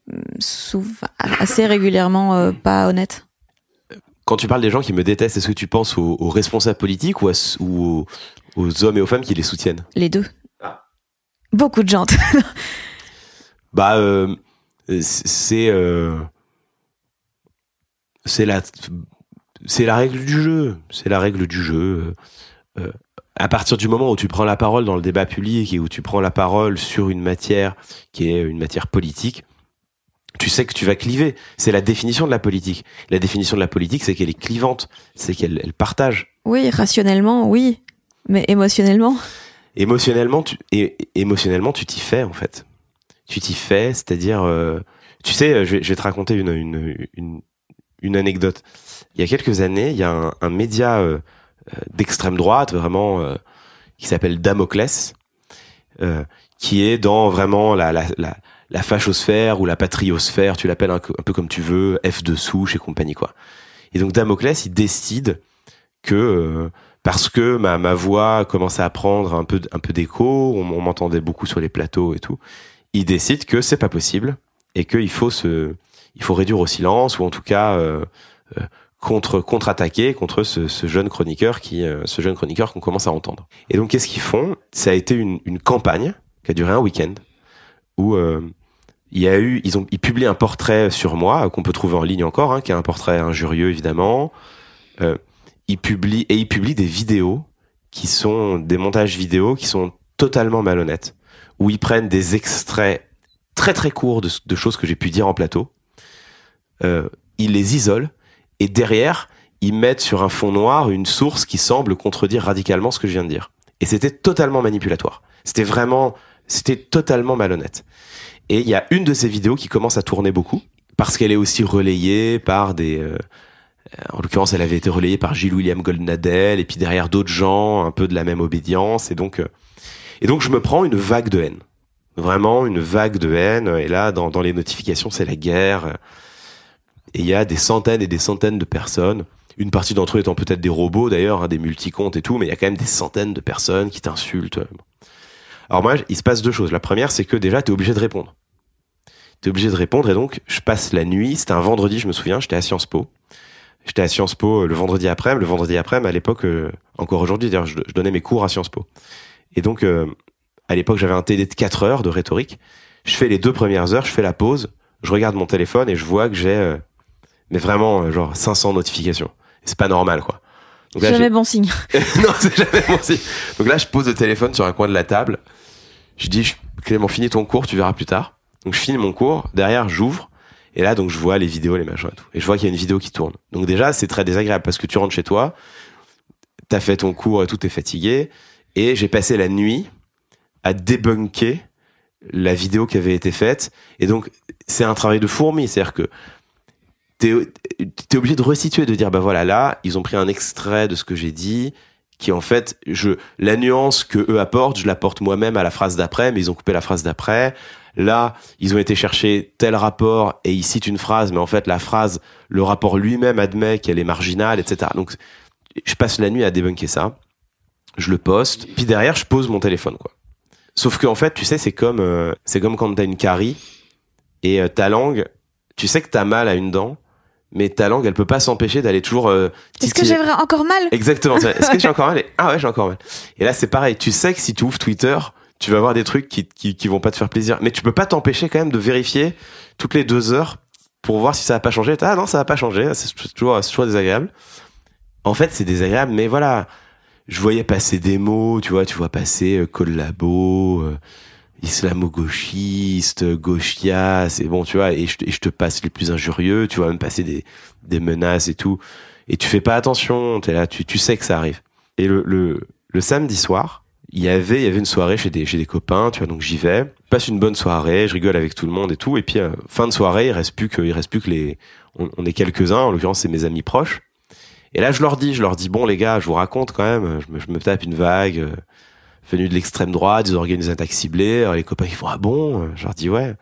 assez régulièrement euh, pas honnête? Quand tu parles des gens qui me détestent, est-ce que tu penses aux, aux responsables politiques ou, à, ou aux, aux, hommes et aux femmes qui les soutiennent? Les deux. Ah. Beaucoup de gens. bah, c'est c'est la c'est la règle du jeu. C'est la règle du jeu. Euh, à partir du moment où tu prends la parole dans le débat public et où tu prends la parole sur une matière qui est une matière politique, tu sais que tu vas cliver. C'est la définition de la politique. La définition de la politique, c'est qu'elle est clivante, c'est qu'elle elle partage. Oui, rationnellement, oui, mais émotionnellement. Émotionnellement, tu et, émotionnellement, tu t'y fais en fait. Tu t'y fais, c'est-à-dire, euh, tu sais, je vais, je vais, te raconter une, une, une, une anecdote. Il y a quelques années, il y a un, média euh, euh d'extrême droite, vraiment, euh, qui s'appelle Damoclès, qui est dans vraiment la, la, la, fachosphère ou la patriosphère, tu l'appelles un, peu comme tu veux, F de souche et compagnie, quoi. Et donc Damoclès, il décide que parce que ma, ma voix commençait à prendre un peu un peu d'écho, on, on m'entendait beaucoup sur les plateaux et tout, il décide que c'est pas possible et qu'il faut se il faut réduire au silence ou en tout cas euh, euh, contre contre-attaquer contre ce, jeune chroniqueur qui euh, ce jeune chroniqueur qu'on commence à entendre. Et donc qu'est-ce qu'ils font? Ça a été une, campagne qui a duré un week-end où il y a eu ils ont ils publient un portrait sur moi qu'on peut trouver en ligne encore, hein, qui est un portrait injurieux évidemment. ils publient et ils publient des vidéos qui sont des montages vidéo qui sont totalement malhonnêtes où ils prennent des extraits très très courts de choses que j'ai pu dire en plateau euh, ils les isolent et derrière, ils mettent sur un fond noir une source qui semble contredire radicalement ce que je viens de dire. Et c'était totalement manipulatoire. C'était vraiment, c'était totalement malhonnête. Et il y a une de ces vidéos qui commence à tourner beaucoup parce qu'elle est aussi relayée par des, euh, en l'occurrence, elle avait été relayée par Gilles William Goldnadel et puis derrière d'autres gens un peu de la même obédience. Et donc, euh, et donc je me prends une vague de haine, vraiment une vague de haine. Et là, dans, dans les notifications, c'est la guerre. Et il y a des centaines et des centaines de personnes, une partie d'entre eux étant peut-être des robots d'ailleurs, hein, des multicomptes et tout, mais il y a quand même des centaines de personnes qui t'insultent. Alors moi, il se passe deux choses. La première, c'est que déjà, tu es obligé de répondre. Tu es obligé de répondre et donc je passe la nuit, c'était un vendredi, je me souviens, j'étais à Sciences Po. J'étais à Sciences Po euh, le vendredi après, le vendredi après, à l'époque, euh, encore aujourd'hui, d'ailleurs, je, donnais mes cours à Sciences Po. Et donc, euh, à l'époque, j'avais un TD de 4 heures de rhétorique. Je fais les deux premières heures, je fais la pause, je regarde mon téléphone et je vois que j'ai mais vraiment euh, genre 500 notifications. C'est pas normal quoi. Donc là, Jamais bon signe. non, c'est jamais bon signe. Donc là, je pose le téléphone sur un coin de la table. Je dis, Clément, finis ton cours, tu verras plus tard. Donc je finis mon cours. Derrière, j'ouvre. Et là, donc, je vois les vidéos, les machins et tout. Et je vois qu'il y a une vidéo qui tourne. Donc déjà, c'est très désagréable parce que tu rentres chez toi, t'as fait ton cours et tout, t'es fatigué. Et j'ai passé la nuit à débunker la vidéo qui avait été faite. Et donc, c'est un travail de fourmi. C'est-à-dire que t'es es obligé de resituer, de dire, bah voilà, là, ils ont pris un extrait de ce que j'ai dit, qui en fait, je, la nuance que eux apportent, je l'apporte moi-même à la phrase d'après, mais ils ont coupé la phrase d'après. Là, ils ont été chercher tel rapport et ils citent une phrase, mais en fait, la phrase, le rapport lui-même admet qu'elle est marginale, etc. Donc, je passe la nuit à débunker ça. Je le poste, puis derrière, je pose mon téléphone, quoi. Sauf que en fait, tu sais, c'est comme, euh, c'est comme quand t'as une carie et euh, ta langue, tu sais que t'as mal à une dent, mais ta langue, elle peut pas s'empêcher d'aller toujours. euh, Est-ce que j'ai encore mal? Exactement. Est-ce que j'ai encore mal? Ah ouais, j'ai encore mal. Et là, c'est pareil. Tu sais que si tu ouvres Twitter, tu vas voir des trucs qui, qui, qui vont pas te faire plaisir. Mais tu peux pas t'empêcher quand même de vérifier toutes les deux heures pour voir si ça a pas changé. Ah non, ça a pas changé. C'est toujours, c'est toujours désagréable. En fait, c'est désagréable, mais voilà. Je voyais passer des mots, tu vois, tu vois passer euh, collabo, euh, islamo-gauchiste, gauchia, c'est bon, tu vois, et je, et je te passe les plus injurieux, tu vois même passer des, des menaces et tout et tu fais pas attention, t'es là, tu, tu sais que ça arrive. Et le, le, le samedi soir, il y avait, il y avait une soirée chez des, chez des copains, tu vois, donc j'y vais, je passe une bonne soirée, je rigole avec tout le monde et tout, et puis euh, fin de soirée, il reste plus que, il reste plus que les, on, on est quelques-uns, en l'occurrence c'est mes amis proches. Et là je leur dis, je leur dis bon les gars, je vous raconte quand même, je me, je me tape une vague euh, venue de l'extrême droite, ils organisent une attaque ciblée, alors les copains ils font ah bon, je leur dis ouais,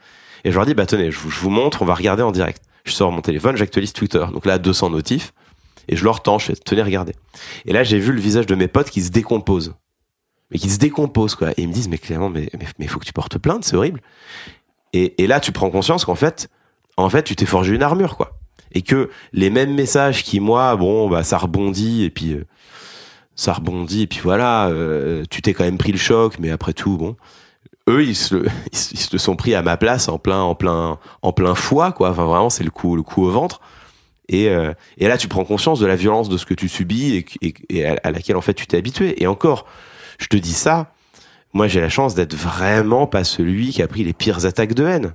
et je leur dis bah tenez, je vous, montre, on va regarder en direct. Je sors mon téléphone, j'actualise Twitter, donc là 200 notifs et je leur tends, je fais tenez regardez. Et là j'ai vu le visage de mes potes qui se décompose. Mais qui se décompose quoi. Et ils me disent mais clairement mais mais, faut que tu portes plainte, c'est horrible. Et, et là tu prends conscience qu'en fait en fait tu t'es forgé une armure quoi. Et que les mêmes messages qui moi bon bah ça rebondit et puis euh, ça rebondit et puis voilà euh, tu t'es quand même pris le choc mais après tout bon eux ils se, ils se sont pris à ma place en plein en plein en plein foie quoi enfin vraiment c'est le coup le coup au ventre et, euh, et là, tu prends conscience de la violence de ce que tu subis et, et, à laquelle en fait tu t'es habitué. Et encore, je te dis ça, moi j'ai la chance d'être vraiment pas celui qui a pris les pires attaques de haine.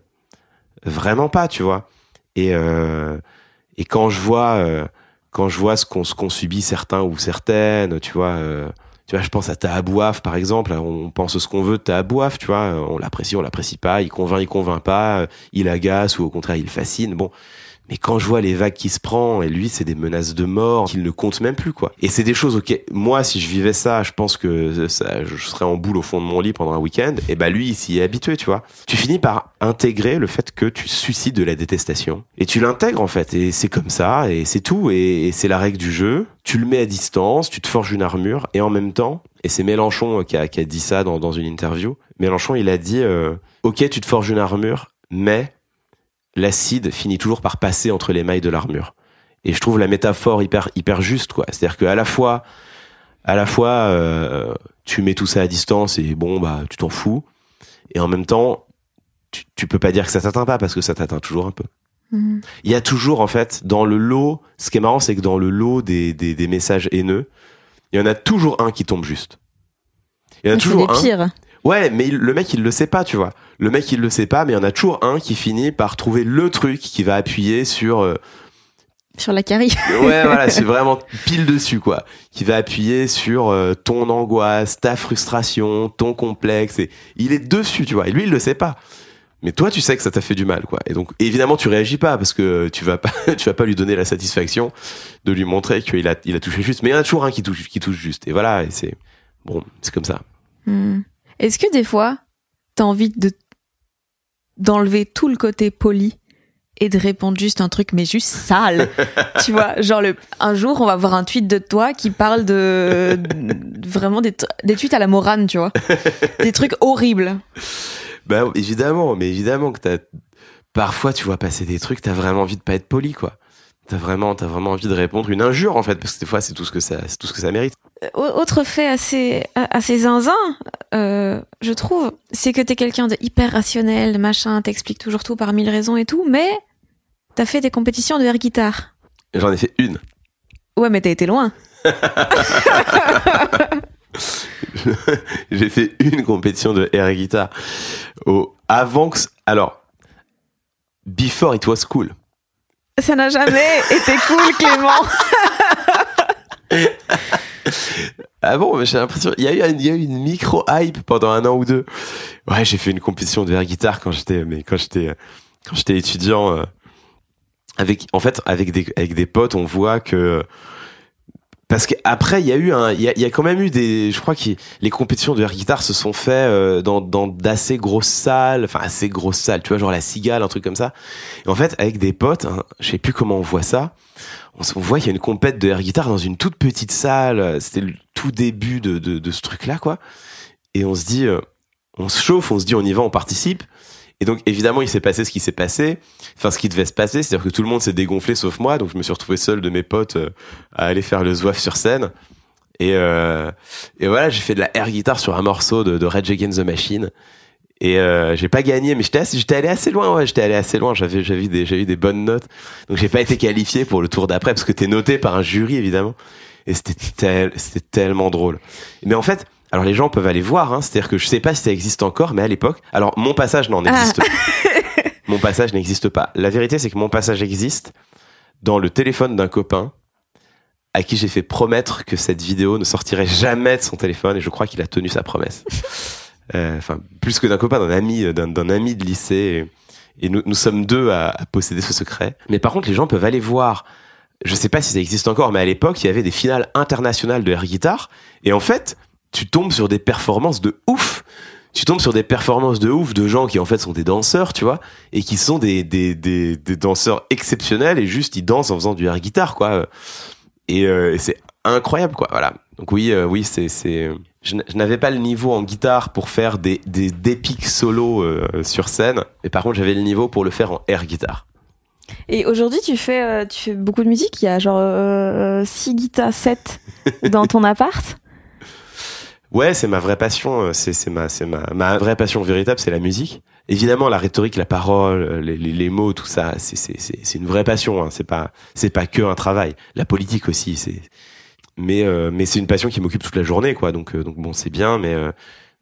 Vraiment pas, tu vois. Et, euh, et quand je vois, euh, quand je vois ce qu'on qu'on subit certains ou certaines, tu vois. euh, tu vois, je pense à Tahabouaf, par exemple. On pense ce qu'on veut de Tahabouaf, tu vois. On l'apprécie, on l'apprécie pas. Il convainc, il convainc pas. Il agace ou au contraire, il fascine. Bon. Mais quand je vois les vagues qui se prend, et lui, c'est des menaces de mort qu'il ne compte même plus, quoi. Et c'est des choses auxquelles, moi, si je vivais ça, je pense que ça, je serais en boule au fond de mon lit pendant un week-end. Et bah, lui, il s'y est habitué, tu vois. Tu finis par intégrer le fait que tu suscites de la détestation. Et tu l'intègres, en fait. Et c'est comme ça, et c'est tout. Et, c'est la règle du jeu. Tu le mets à distance, tu te forges une armure, et en même temps, et c'est Mélenchon qui a, qui a dit ça dans, dans une interview. Mélenchon, il a dit, euh, ok, tu te forges une armure, mais l'acide finit toujours par passer entre les mailles de l'armure. Et je trouve la métaphore hyper hyper juste quoi. C'est-à-dire qu'à la fois à la fois euh, tu mets tout ça à distance et bon bah tu t'en fous et en même temps tu, tu peux pas dire que ça t'atteint pas parce que ça t'atteint toujours un peu. Mhm. Il y a toujours en fait dans le lot, ce qui est marrant c'est que dans le lot des, des, des messages haineux, il y en a toujours un qui tombe juste. Il y en a C'est toujours un. pires. Ouais, mais il- le mec, il le sait pas, tu vois. Le mec, il le sait pas, mais il y en a toujours un qui finit par trouver le truc qui va appuyer sur. euh, Sur la carie. ouais, voilà, c'est vraiment pile dessus, quoi. Qui va appuyer sur euh, ton angoisse, ta frustration, ton complexe. Et il est dessus, tu vois. Et lui, il le sait pas. Mais toi, tu sais que ça t'a fait du mal, quoi. Et donc, évidemment, tu réagis pas parce que tu vas pas, tu vas pas lui donner la satisfaction de lui montrer qu'il a, il a touché juste. Mais il y en a toujours un qui touche, qui touche juste. Et voilà, et c'est bon, c'est comme ça. Hmm. Est-ce que des fois, t'as envie de d'enlever tout le côté poli et de répondre juste un truc, mais juste sale? Tu vois, genre le, un jour, on va voir un tweet de toi qui parle de, de- vraiment des, des tweets à la Morane, tu vois, des trucs horribles. Bah évidemment, mais évidemment que t'as parfois tu vois passer des trucs, t'as vraiment envie de pas être poli quoi. T'as vraiment, t'as vraiment envie de répondre une injure en fait, parce que des fois c'est tout ce que ça, c'est tout ce que ça mérite. Au- Autre fait assez, assez zinzin, euh, je trouve, c'est que t'es quelqu'un de hyper rationnel, machin, t'expliques toujours tout par mille raisons et tout, mais t'as fait des compétitions de air guitare. J'en ai fait une. Ouais, mais t'as été loin. j'ai fait une compétition de air guitar au avant que alors before it was cool. Ça n'a jamais été cool, Clément. ah bon, j'ai l'impression il y a eu une micro hype pendant un an ou deux. Ouais, j'ai fait une compétition de air guitar quand j'étais mais quand j'étais quand j'étais étudiant euh, avec en fait avec des avec des potes, on voit que parce qu'après il y a eu un il y a, y a, quand même eu des je crois que les compétitions de air guitar se sont fait euh, dans dans d'assez grosses salles enfin assez grosses salles tu vois genre la cigale un truc comme ça. Et en fait avec des potes hein, je sais plus comment on voit ça on, on voit qu'il y a une compète de air guitar dans une toute petite salle c'était le tout début de, de, de ce truc là quoi. Et on se dit euh, on se chauffe on se dit on y va on participe et donc évidemment, il s'est passé ce qui s'est passé, enfin ce qui devait se passer, c'est-à-dire que tout le monde s'est dégonflé sauf moi, donc je me suis retrouvé seul de mes potes euh, à aller faire le zouaf sur scène. Et, euh, et voilà, j'ai fait de la air guitar sur un morceau de, de Rage Against the Machine. Et euh, j'ai pas gagné, mais j'étais j'étais allé assez loin. Ouais, j'étais allé assez loin. J'avais j'avais des des bonnes notes. Donc j'ai pas été qualifié pour le tour d'après parce que t'es noté par un jury évidemment. Et c'était c'était tellement drôle. Mais en fait, alors les gens peuvent aller voir, hein, c'est-à-dire que je sais pas si ça existe encore, mais à l'époque, alors mon passage n'en existe pas. mon passage n'existe pas. La vérité, c'est que mon passage existe dans le téléphone d'un copain à qui j'ai fait promettre que cette vidéo ne sortirait jamais de son téléphone, et je crois qu'il a tenu sa promesse. Euh, enfin, plus que d'un copain, d'un ami, d'un ami de lycée. Et, nous, nous sommes deux à, à posséder ce secret. Mais par contre, les gens peuvent aller voir je sais pas si ça existe encore, mais à l'époque, il y avait des finales internationales de air guitar. Et en fait, tu tombes sur des performances de ouf. Tu tombes sur des performances de ouf de gens qui en fait sont des danseurs, tu vois, et qui sont des, des, des, des danseurs exceptionnels et juste ils dansent en faisant du air guitar, quoi. Et, euh, c'est incroyable, quoi. Voilà. Donc oui, euh, oui, c'est, c'est. Je, n'avais pas le niveau en guitare pour faire des, des d'épiques solos euh, sur scène, mais par contre j'avais le niveau pour le faire en air guitar. Et aujourd'hui, tu fais, tu fais beaucoup de musique? Il y a genre 6 guitares 7 dans ton appart? Ouais, c'est ma vraie passion. Euh, c'est ma c'est ma ma vraie passion véritable, c'est la musique. Évidemment, la rhétorique, la parole, euh, les, les, les mots, tout ça, c'est c'est c'est une vraie passion. Hein. C'est pas c'est pas que un travail. La politique aussi, c'est mais euh, mais c'est une passion qui m'occupe toute la journée, quoi. Donc donc bon, c'est bien, mais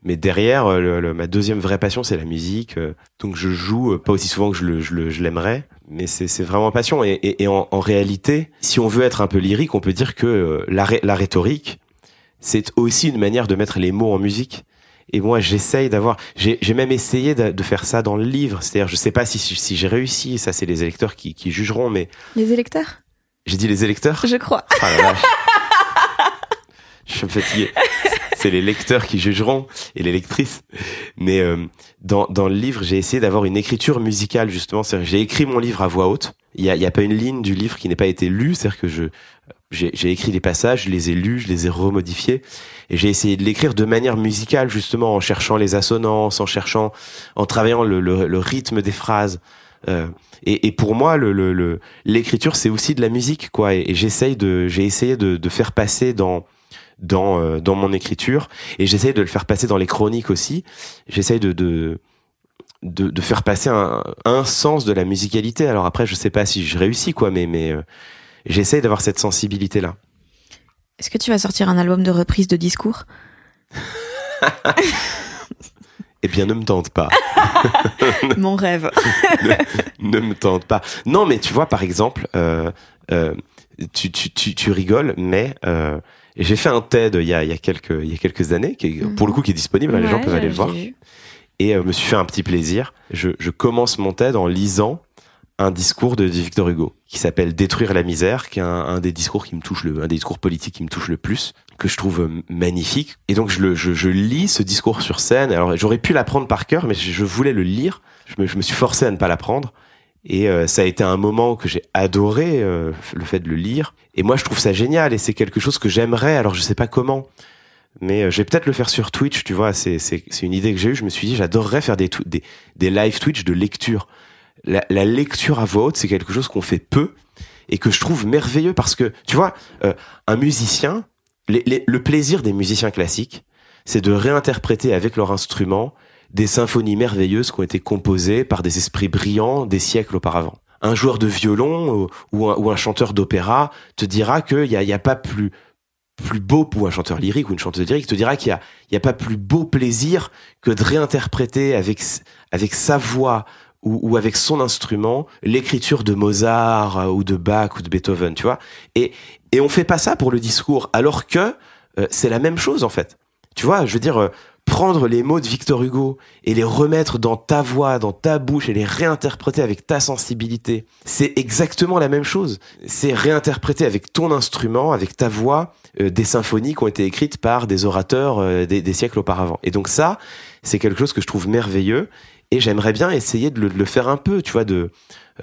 mais derrière, le, ma deuxième vraie passion, c'est la musique. Donc je joue pas aussi souvent que je le je, je l'aimerais, mais c'est c'est vraiment passion. Et, et, et en, en, réalité, si on veut être un peu lyrique, on peut dire que la la rhétorique c'est aussi une manière de mettre les mots en musique. Et moi, j'essaye d'avoir, j'ai même essayé de, faire ça dans le livre. C'est-à-dire, je sais pas si, si j'ai réussi. Ça, c'est les électeurs qui, qui, jugeront, mais. Les électeurs? J'ai dit les électeurs? Je crois. Ah, je suis fatigué. C'est les lecteurs qui jugeront et les lectrices. Mais euh, dans, dans le livre, j'ai essayé d'avoir une écriture musicale justement. J'ai écrit mon livre à voix haute. Il y a, y a pas une ligne du livre qui n'ait pas été lue. C'est-à-dire que je j'ai écrit des passages, je les ai lus, je les ai remodifiés, et j'ai essayé de l'écrire de manière musicale, justement, en cherchant les assonances, en cherchant, en travaillant le, le, le rythme des phrases. Euh, et, et, pour moi, le l'écriture, c'est aussi de la musique, quoi. Et, j'essaye de, j'ai essayé de, de, faire passer dans dans euh, dans mon écriture, et j'essaye de le faire passer dans les chroniques aussi. J'essaye de, de de, de, faire passer un, un sens de la musicalité. Alors après, je sais pas si je réussis, quoi, mais mais euh, j'essaye d'avoir cette sensibilité-là. Est-ce que tu vas sortir un album de reprise de discours Eh bien, ne me tente pas. Mon rêve. ne, me tente pas. Non, mais tu vois, par exemple, euh, euh, tu, tu, tu, tu, rigoles, mais euh, j'ai fait un TED il y a, il y a, quelques, il y a quelques années, qui, pour le coup, qui est disponible, les gens peuvent aller le voir. Et euh, me suis fait un petit plaisir. Je, je commence mon TED en lisant un discours de Victor Hugo qui s'appelle Détruire la misère, qui est un, des discours qui me touche le, un des discours politiques qui me touche le plus, que je trouve euh, magnifique. Et donc je, le, je, lis ce discours sur scène. Alors j'aurais pu l'apprendre par cœur, mais je, voulais le lire. Je me, suis forcé à ne pas l'apprendre. Et euh, ça a été un moment que j'ai adoré, euh, le fait de le lire. Et moi, je trouve ça génial. Et c'est quelque chose que j'aimerais. Alors, je sais pas comment. Mais je vais peut-être le faire sur Twitch, tu vois. C'est une idée que j'ai eue. Je me suis dit, j'adorerais faire des, des, des live Twitch de lecture la, lecture à voix haute, c'est quelque chose qu'on fait peu et que je trouve merveilleux parce que, tu vois, euh, un musicien, le plaisir des musiciens classiques, c'est de réinterpréter avec leur instrument des symphonies merveilleuses qui ont été composées par des esprits brillants des siècles auparavant. Un joueur de violon ou, un, chanteur d'opéra te dira qu'il n'y a, y a pas plus beau pour un chanteur lyrique ou une chanteuse lyrique te dira qu'il y a, pas plus beau plaisir que de réinterpréter avec sa voix ou, ou avec son instrument l'écriture de Mozart euh, ou de Bach ou de Beethoven, tu vois. Et, et on fait pas ça pour le discours, alors que euh, c'est la même chose en fait. Tu vois, je veux dire, euh, prendre les mots de Victor Hugo et les remettre dans ta voix, dans ta bouche et les réinterpréter avec ta sensibilité, c'est exactement la même chose. C'est réinterpréter avec ton instrument, avec ta voix, euh, des symphonies qui ont été écrites par des orateurs euh, des, siècles auparavant. Et donc ça, c'est quelque chose que je trouve merveilleux et j'aimerais bien essayer de le, faire un peu, tu vois, de,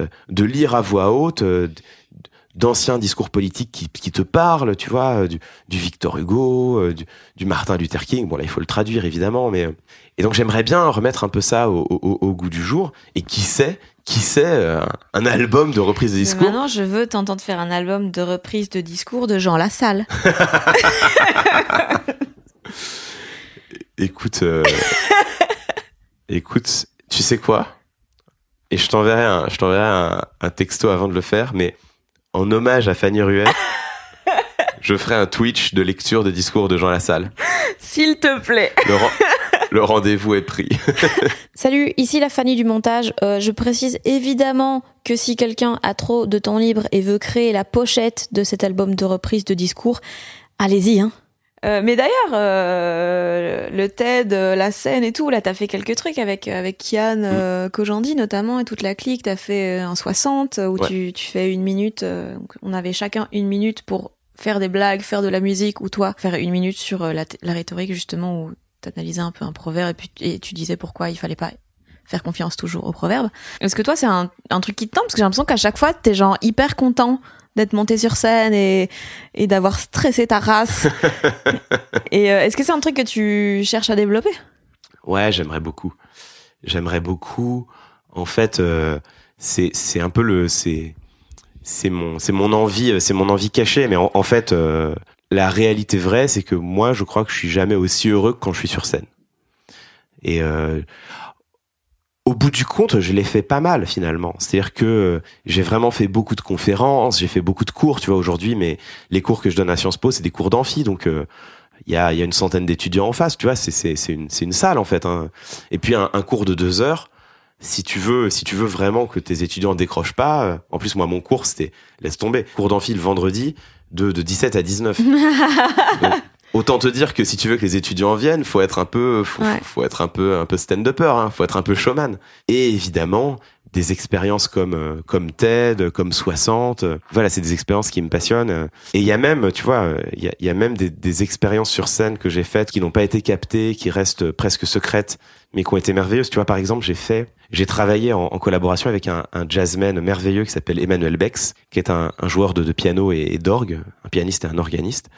euh, de lire à voix haute d'anciens discours politiques qui, qui, te parlent, tu vois, du, du Victor Hugo, du, du, Martin Luther King. Bon là, il faut le traduire évidemment, mais et donc j'aimerais bien remettre un peu ça au, au, au, goût du jour. Et qui sait, qui sait, un album de reprise de discours. maintenant, je veux t'entendre faire un album de reprise de discours de Jean Lassalle. écoute, euh, écoute, tu sais quoi? Et je t'enverrai un, je t'enverrai un, un texto avant de le faire, mais en hommage à Fanny Ruet, je ferai un Twitch de lecture de discours de Jean Lassalle. S'il te plaît. Le, rendez-vous est pris. Salut, ici la Fanny du montage. Euh, je précise évidemment que si quelqu'un a trop de temps libre et veut créer la pochette de cet album de reprise de discours, allez-y. Hein. Euh, mais d'ailleurs, euh, le TED, la scène et tout, là, t'as fait quelques trucs avec avec Kian mm. Kojandi notamment et toute la clique. T'as fait un 60 où tu, tu fais une minute. on avait chacun une minute pour faire des blagues, faire de la musique, ou toi, faire une minute sur euh, la, la rhétorique justement, où t'analysais un peu un proverbe et puis et tu disais pourquoi il fallait pas faire confiance toujours au proverbe. Est-ce que toi, c'est un, un, truc qui te tente? Parce que j'ai l'impression qu'à chaque fois, t'es genre hyper content d'être monté sur scène et, et d'avoir stressé ta race. et euh, est-ce que c'est un truc que tu cherches à développer? Ouais, j'aimerais beaucoup. J'aimerais beaucoup. En fait, euh, c'est c'est un peu le c'est c'est mon c'est mon envie c'est mon envie cachée mais en, fait euh, la réalité vraie c'est que moi je crois que je suis jamais aussi heureux que quand je suis sur scène et euh, au bout du compte, je l'ai fait pas mal finalement. C'est-à-dire que euh, j'ai vraiment fait beaucoup de conférences, j'ai fait beaucoup de cours, tu vois, aujourd'hui, mais les cours que je donne à Sciences Po, c'est des cours d'amphi, donc il y, a, y a une centaine d'étudiants en face, tu vois, c'est, une, une salle en fait. Hein. Et puis un, un, cours de deux heures, si tu veux, si tu veux vraiment que tes étudiants décrochent pas, euh, en plus moi mon cours c'était laisse tomber, cours d'amphi le vendredi de, de 17 à 19. autant te dire que si tu veux que les étudiants viennent, faut être un peu, faut, faut être un peu, un peu stand-upper, hein, faut être un peu showman. Et évidemment, des expériences comme euh, comme TED, comme 60. Euh, voilà, c'est des expériences qui me passionnent. Et il y a même, tu vois, il y a, y a, même des, des expériences sur scène que j'ai faites qui n'ont pas été captées, qui restent presque secrètes, mais qui ont été merveilleuses. Tu vois, par exemple, j'ai fait, j'ai travaillé en, collaboration avec un, jazzman merveilleux qui s'appelle Emmanuel Bex, qui est un, joueur de, piano et, d'orgue, un pianiste et un organiste,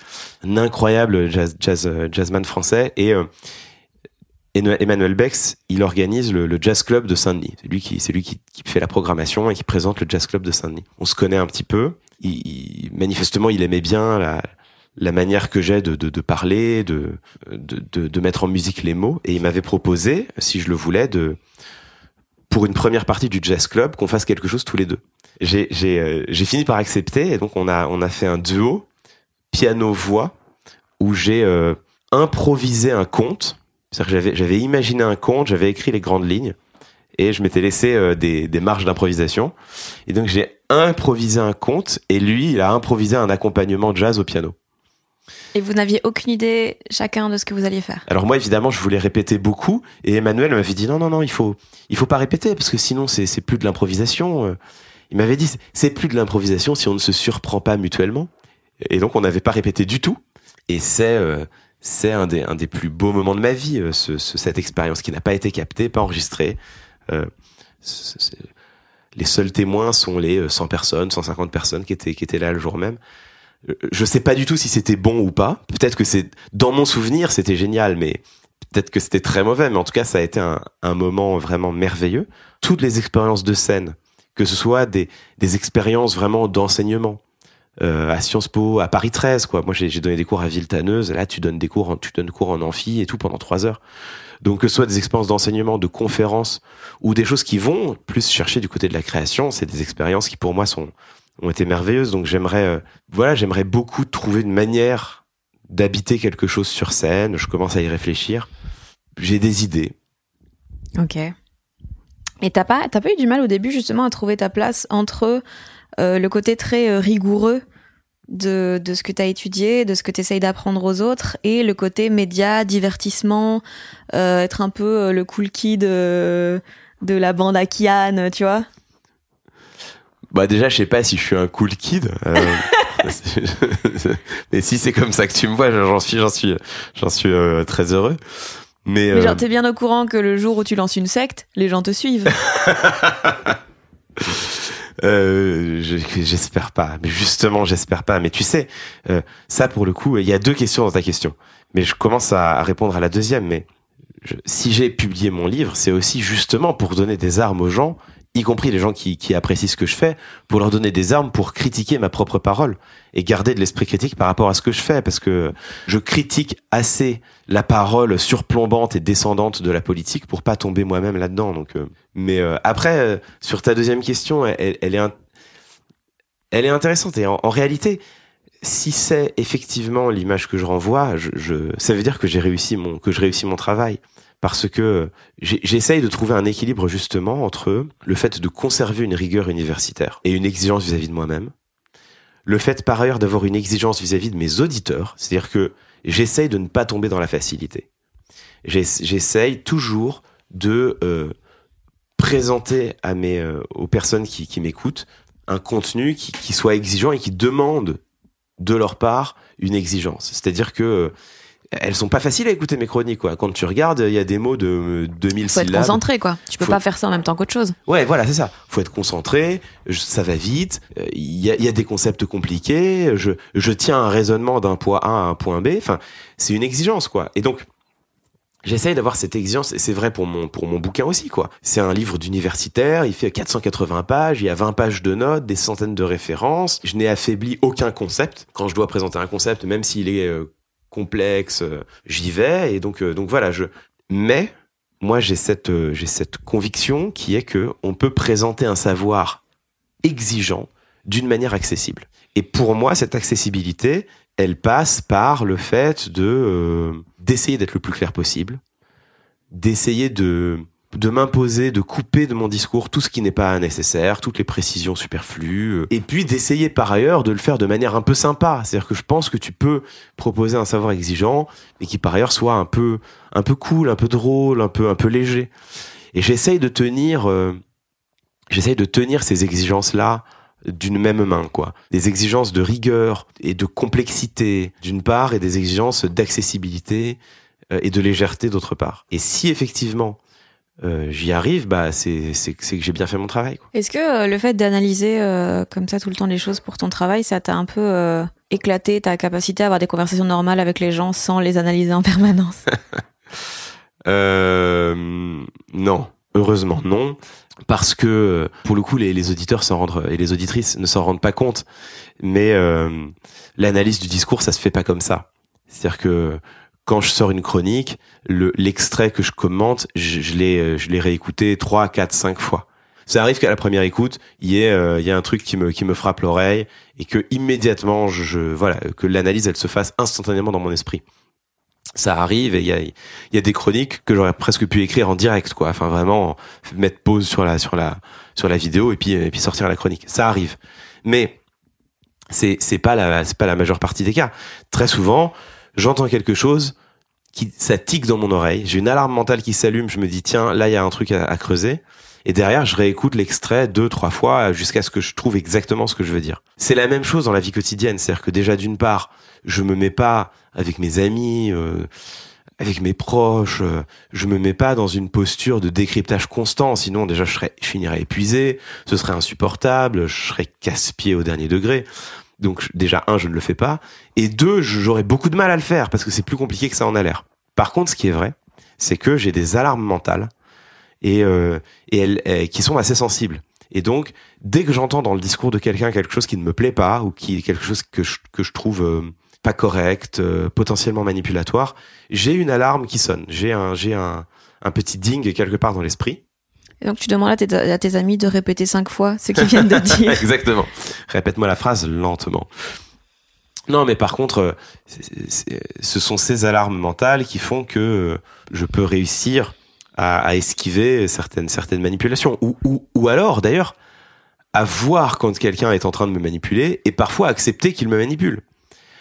un incroyable jazz jazzman français et euh, Emmanuel Bex, il organise le, Jazz Club de Saint-Denis. C'est lui qui, fait la programmation et qui présente le Jazz Club de Saint-Denis. On se connaît un petit peu. Manifestement, il aimait bien la, manière que j'ai de, parler, de, mettre en musique les mots. Et il m'avait proposé, si je le voulais, de, pour une première partie du Jazz Club, qu'on fasse quelque chose tous les deux. J'ai, euh, fini par accepter et donc on a, on a fait un duo piano-voix où j'ai euh, improvisé un conte c'est-à-dire que j'avais, j'avais imaginé un conte, j'avais écrit les grandes lignes et je m'étais laissé euh, des, des marges d'improvisation. Et donc j'ai improvisé un conte et lui, il a improvisé un accompagnement jazz au piano. Et vous n'aviez aucune idée chacun de ce que vous alliez faire? Alors moi, évidemment, je voulais répéter beaucoup et Emmanuel m'avait dit non, non, non, il faut, il faut pas répéter parce que sinon c'est, c'est plus de l'improvisation. Euh. Il m'avait dit c'est plus de l'improvisation si on ne se surprend pas mutuellement. Et donc on n'avait pas répété du tout. Et c'est euh, c'est un des, un des plus beaux moments de ma vie, euh, ce, cette expérience qui n'a pas été captée, pas enregistrée. Les seuls témoins sont les 100 euh, personnes, 150 personnes qui étaient, qui étaient là le jour même. Je sais pas du tout si c'était bon ou pas. Peut-être que c'est, dans mon souvenir, c'était génial, mais peut-être que c'était très mauvais. Mais en tout cas, ça a été un, un moment vraiment merveilleux. Toutes les expériences de scène, que ce soit des, des expériences vraiment d'enseignement, euh, à Sciences Po, à Paris 13, quoi. Moi, j'ai donné des cours à Villetaneuse. Là, tu donnes des cours, en, tu donnes cours en amphi et tout pendant trois heures. Donc, que ce soit des expériences d'enseignement, de conférences ou des choses qui vont plus chercher du côté de la création, c'est des expériences qui, pour moi, sont ont été merveilleuses. Donc, j'aimerais, euh, voilà, j'aimerais beaucoup trouver une manière d'habiter quelque chose sur scène. Je commence à y réfléchir. J'ai des idées. Ok. Et t'as pas, t'as pas eu du mal au début justement à trouver ta place entre euh, le côté très euh, rigoureux de, de ce que t'as étudié, de ce que t'essayes d'apprendre aux autres, et le côté média, divertissement, être un peu le cool kid euh, de la bande à Kian, tu vois? Bah déjà, je sais pas si je suis un cool kid. euh, mais si c'est comme ça que tu me vois, j'en suis, j'en suis, j'en suis euh, très heureux. Mais, Mais euh, genre, t'es bien au courant que le jour où tu lances une secte, les gens te suivent. Euh, je- j'espère pas. Mais justement, j'espère pas. Mais tu sais, euh, ça pour le coup, il y a deux questions dans ta question. Mais je commence à, à répondre à la deuxième. Mais je- si j'ai publié mon livre, c'est aussi justement pour donner des armes aux gens, y compris les gens qui, qui apprécient ce que je fais, pour leur donner des armes pour critiquer ma propre parole et garder de l'esprit critique par rapport à ce que je fais, parce que je critique assez la parole surplombante et descendante de la politique pour pas tomber moi-même là-dedans. Donc, euh, mais euh, après, euh, sur ta deuxième question, elle, elle est, elle est intéressante et en, en réalité, si c'est effectivement l'image que je renvoie, je, je, ça veut dire que j'ai réussi mon que je réussis mon travail parce que j'essaye de trouver un équilibre justement entre le fait de conserver une rigueur universitaire et une exigence vis-à-vis de moi-même, le fait par ailleurs d'avoir une exigence vis-à-vis de mes auditeurs, c'est-à-dire que j'essaye de ne pas tomber dans la facilité. J'ess- J'essaye toujours de euh, présenter euh, aux personnes qui, m'écoutent un contenu qui, qui soit exigeant et qui demande de leur part une exigence. C'est-à-dire que elles sont pas faciles à écouter mes chroniques quoi. Quand tu regardes, il y a des mots de euh, 2000 Faut être syllabes. concentré, quoi. Tu peux Faut- pas faire ça en même temps qu'autre chose. Ouais, voilà, c'est ça. Faut être concentré. je- ça va vite. euh, Il y, a, il y a des concepts compliqués. Je, je tiens un raisonnement d'un point A à un point B. Enfin, c'est une exigence, quoi. Et donc, j'essaye d'avoir cette exigence. Et c'est vrai pour mon pour mon bouquin aussi, quoi. C'est un livre d'universitaire. Il fait 480 pages. Il y a 20 pages de notes, des centaines de références. Je n'ai affaibli aucun concept. Quand je dois présenter un concept, même s'il est euh, complexe, euh, j'y vais. Et donc, euh, donc voilà. Je. Mais moi j'ai cette euh, j'ai cette conviction qui est que on peut présenter un savoir exigeant d'une manière accessible. Et pour moi cette accessibilité, elle passe par le fait de euh, d'essayer d'être le plus clair possible, d'essayer de de m'imposer, de couper de mon discours tout ce qui n'est pas nécessaire, toutes les précisions superflues, euh, et puis d'essayer par ailleurs de le faire de manière un peu sympa. C'est-à-dire que je pense que tu peux proposer un savoir exigeant, mais qui par ailleurs soit un peu un peu cool, un peu drôle, un peu un peu léger. Et j'essaye de tenir, euh, j'essaye de tenir ces exigences là d'une même main, quoi. Des exigences de rigueur et de complexité d'une part, et des exigences d'accessibilité euh, et de légèreté d'autre part. Et si effectivement euh, j'y arrive, bah c'est que j'ai bien fait mon travail. Est-ce que euh, le fait d'analyser euh, comme ça tout le temps les choses pour ton travail, ça t'a un peu éclaté ta capacité à avoir des conversations normales avec les gens sans les analyser en permanence? Euh, non, heureusement non, parce que pour le coup les, les auditeurs s'en rendent et les auditrices ne s'en rendent pas compte, mais l'analyse du discours ça se fait pas comme ça. C'est-à-dire que quand je sors une chronique, le l'extrait que je commente, je, l'ai je l'ai réécouté trois, quatre, cinq fois. Ça arrive qu'à la première écoute, il y ait euh, y a un truc qui me qui me frappe l'oreille et que immédiatement je, voilà que l'analyse elle se fasse instantanément dans mon esprit. Ça arrive et il y a, y a des chroniques que j'aurais presque pu écrire en direct quoi. Enfin vraiment mettre pause sur la sur la sur la vidéo et puis et puis sortir la chronique. Ça arrive. Mais c'est c'est pas la c'est pas la majeure partie des cas. Très souvent j'entends quelque chose qui ça tique dans mon oreille. J'ai une alarme mentale qui s'allume. Je me dis tiens là il y a un truc à, creuser. Et derrière je réécoute l'extrait deux trois fois jusqu'à ce que je trouve exactement ce que je veux dire. C'est la même chose dans la vie quotidienne. C'est-à-dire que déjà d'une part je me mets pas avec mes amis, euh, avec mes proches, euh, je me mets pas dans une posture de décryptage constant, sinon déjà je serais, je finirais épuisé, ce serait insupportable, je serais casse-pied au dernier degré. Donc déjà un, je ne le fais pas, et deux, j'aurais beaucoup de mal à le faire parce que c'est plus compliqué que ça en a l'air. Par contre, ce qui est vrai, c'est que j'ai des alarmes mentales et euh, et elles, elles- qui sont assez sensibles. Et donc, dès que j'entends dans le discours de quelqu'un quelque chose qui ne me plaît pas ou qui quelque chose que je, que je trouve euh, pas correct, euh, potentiellement manipulatoire, j'ai une alarme qui sonne. J'ai un j'ai un un petit ding quelque part dans l'esprit. Et donc tu demandes à tes, à tes amis de répéter cinq fois ce qu'ils viennent de dire. Exactement. Répète-moi la phrase lentement. Non, mais par contre, ce sont ces alarmes mentales qui font que euh, je peux réussir à, esquiver certaines certaines manipulations, ou ou, ou alors d'ailleurs à voir quand quelqu'un est en train de me manipuler et parfois accepter qu'il me manipule.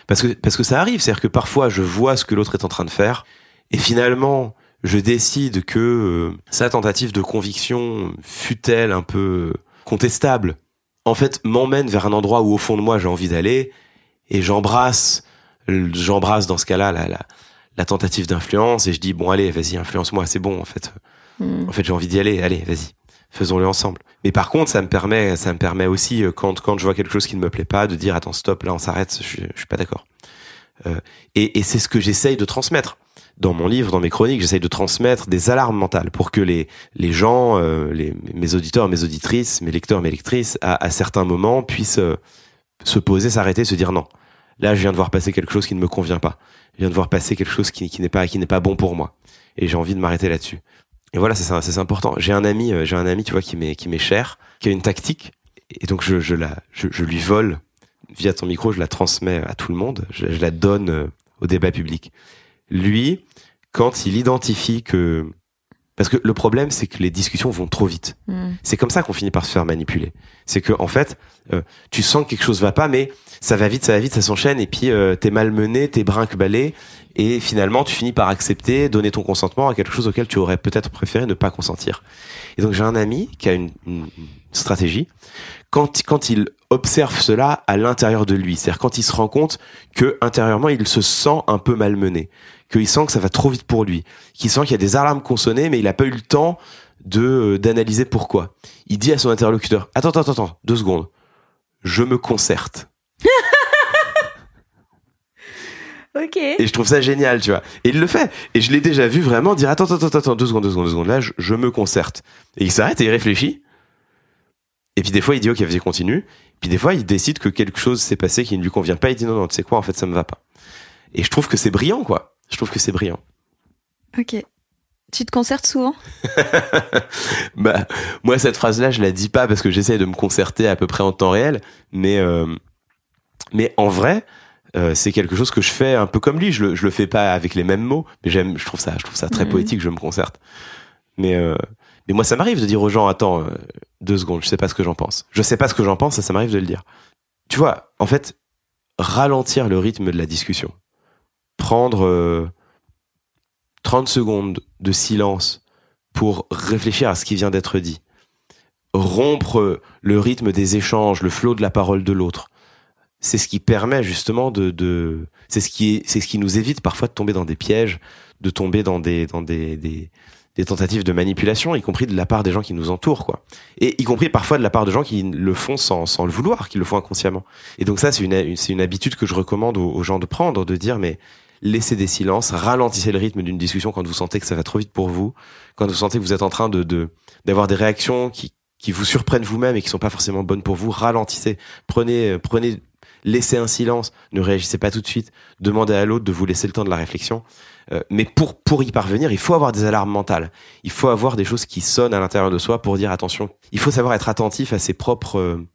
Parce que parce que ça arrive, c'est-à-dire que parfois je vois ce que l'autre est en train de faire et finalement je décide que euh, sa tentative de conviction fut-elle un peu contestable, en fait m'emmène vers un endroit où au fond de moi j'ai envie d'aller et j'embrasse j'embrasse dans ce cas-là la, la, la tentative d'influence et je dis bon allez vas-y influence-moi c'est bon en fait. Hmm. en fait j'ai envie d'y aller allez vas-y faisons-le ensemble. Mais par contre ça me permet ça me permet aussi euh, quand quand je vois quelque chose qui ne me plaît pas de dire attends stop là on s'arrête je, je suis pas d'accord. Euh, et, et c'est ce que j'essaye de transmettre dans mon livre, dans mes chroniques, j'essaye de transmettre des alarmes mentales pour que les, les gens, euh, les, mes auditeurs, mes auditrices, mes lecteurs, mes lectrices, à, à certains moments puissent euh, se poser, s'arrêter, se dire non. Là, je viens de voir passer quelque chose qui ne me convient pas. Je viens de voir passer quelque chose qui, qui n'est pas qui n'est pas bon pour moi. Et j'ai envie de m'arrêter là-dessus. Et voilà, c'est c'est important. J'ai un ami, euh, j'ai un ami, tu vois, qui m'est qui m'est cher, qui a une tactique. Et donc je, je la, je, je, lui vole via ton micro, je la transmets à tout le monde. Je, je la donne au débat public. Lui, quand il identifie que parce que le problème, c'est que les discussions vont trop vite. Mm. C'est comme ça qu'on finit par se faire manipuler. C'est que en fait, euh, tu sens que quelque chose va pas, mais ça va vite, ça va vite, ça s'enchaîne, et puis euh, t'es malmené, t'es brinque-ballé, et finalement, tu finis par accepter, donner ton consentement à quelque chose auquel tu aurais peut-être préféré ne pas consentir. Et donc j'ai un ami qui a une, une stratégie. Quand, quand il observe cela à l'intérieur de lui, c'est-à-dire quand il se rend compte que intérieurement il se sent un peu malmené, qu'il sent que ça va trop vite pour lui, qu'il sent qu'il y a des alarmes consonnées, mais il n'a pas eu le temps de euh, d'analyser pourquoi. Il dit à son interlocuteur "Attends, attends, attends, deux secondes. Je me concerte." ok. Et je trouve ça génial, tu vois. Et il le fait. Et je l'ai déjà vu vraiment dire "Attends, attends, attends, deux secondes, deux secondes, deux secondes. Là, je, me concerte." Et il s'arrête et il réfléchit. Et puis des fois, il dit "Ok, vas-y, continue." Puis des fois, il décide que quelque chose s'est passé qui ne lui convient pas. Il dit "Non, non, tu sais quoi En fait, ça me va pas." Et je trouve que c'est brillant, quoi. Je trouve que c'est brillant. Ok. Tu te concertes souvent? Bah, moi, cette phrase-là, je la dis pas parce que j'essaie de me concerter à peu près en temps réel, mais euh, mais en vrai, euh, c'est quelque chose que je fais un peu comme lui. Je le, je le fais pas avec les mêmes mots, mais j'aime, je trouve ça, je trouve ça très mhm. poétique. Je me concerte. Mais euh, mais moi, ça m'arrive de dire aux gens, attends, deux secondes, je sais pas ce que j'en pense. Je sais pas ce que j'en pense, ça, ça m'arrive de le dire. Tu vois, en fait, ralentir le rythme de la discussion prendre 30 euh, secondes de silence pour réfléchir à ce qui vient d'être dit, rompre le rythme des échanges, le flot de la parole de l'autre. C'est ce qui permet justement de, de c'est ce qui ce qui nous évite parfois de tomber dans des pièges, de tomber dans des dans des, des tentatives de manipulation, y compris de la part des gens qui nous entourent, quoi. Et y compris parfois de la part de gens qui le font sans, sans le vouloir, qui le font inconsciemment. Et donc ça, c'est une, une habitude que je recommande aux, gens de prendre, de dire, mais laissez des silences, ralentissez le rythme d'une discussion quand vous sentez que ça va trop vite pour vous, quand vous sentez que vous êtes en train de d'avoir des réactions qui qui vous surprennent vous-même et qui sont pas forcément bonnes pour vous, ralentissez, prenez prenez laissez un silence, ne réagissez pas tout de suite, demandez à l'autre de vous laisser le temps de la réflexion. Euh, mais pour pour y parvenir, il faut avoir des alarmes mentales. Il faut avoir des choses qui sonnent à l'intérieur de soi pour dire attention. Il faut savoir être attentif à ses propres euh,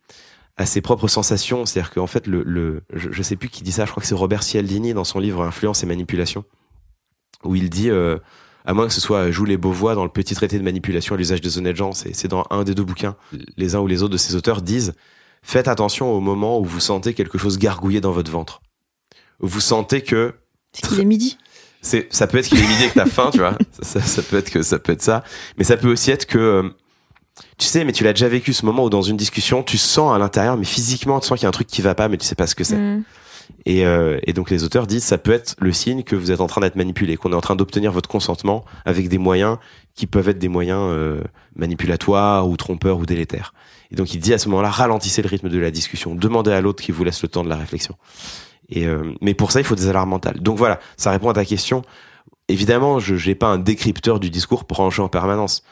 à ses propres sensations. C'est-à-dire qu'en fait, le, le je, je, sais plus qui dit ça, je crois que c'est Robert Cialdini dans son livre Influence et manipulation, où il dit, euh, à moins que ce soit Joue les Beauvois dans le petit traité de manipulation à l'usage des honnêtes gens, c'est dans un des deux bouquins, les uns ou les autres de ces auteurs disent, faites attention au moment où vous sentez quelque chose gargouiller dans votre ventre. vous sentez que... C'est qu'il est midi. C'est ça peut être qu'il est midi et que t'as faim tu vois. Ça, ça, peut être que ça peut être ça. Mais ça peut aussi être que euh, tu sais, mais tu l'as déjà vécu ce moment où dans une discussion, tu sens à l'intérieur, mais physiquement, tu sens qu'il y a un truc qui va pas, mais tu sais pas ce que c'est. Mm. Et, euh, et, donc les auteurs disent ça peut être le signe que vous êtes en train d'être manipulé, qu'on est en train d'obtenir votre consentement avec des moyens qui peuvent être des moyens euh, manipulatoires ou trompeurs ou délétères. Et donc il dit à ce moment-là ralentissez le rythme de la discussion, demandez à l'autre qui vous laisse le temps de la réflexion. Et euh, mais pour ça il faut des alarmes mentales. Donc voilà, ça répond à ta question. Évidemment, je n'ai pas un décrypteur du discours branché en permanence.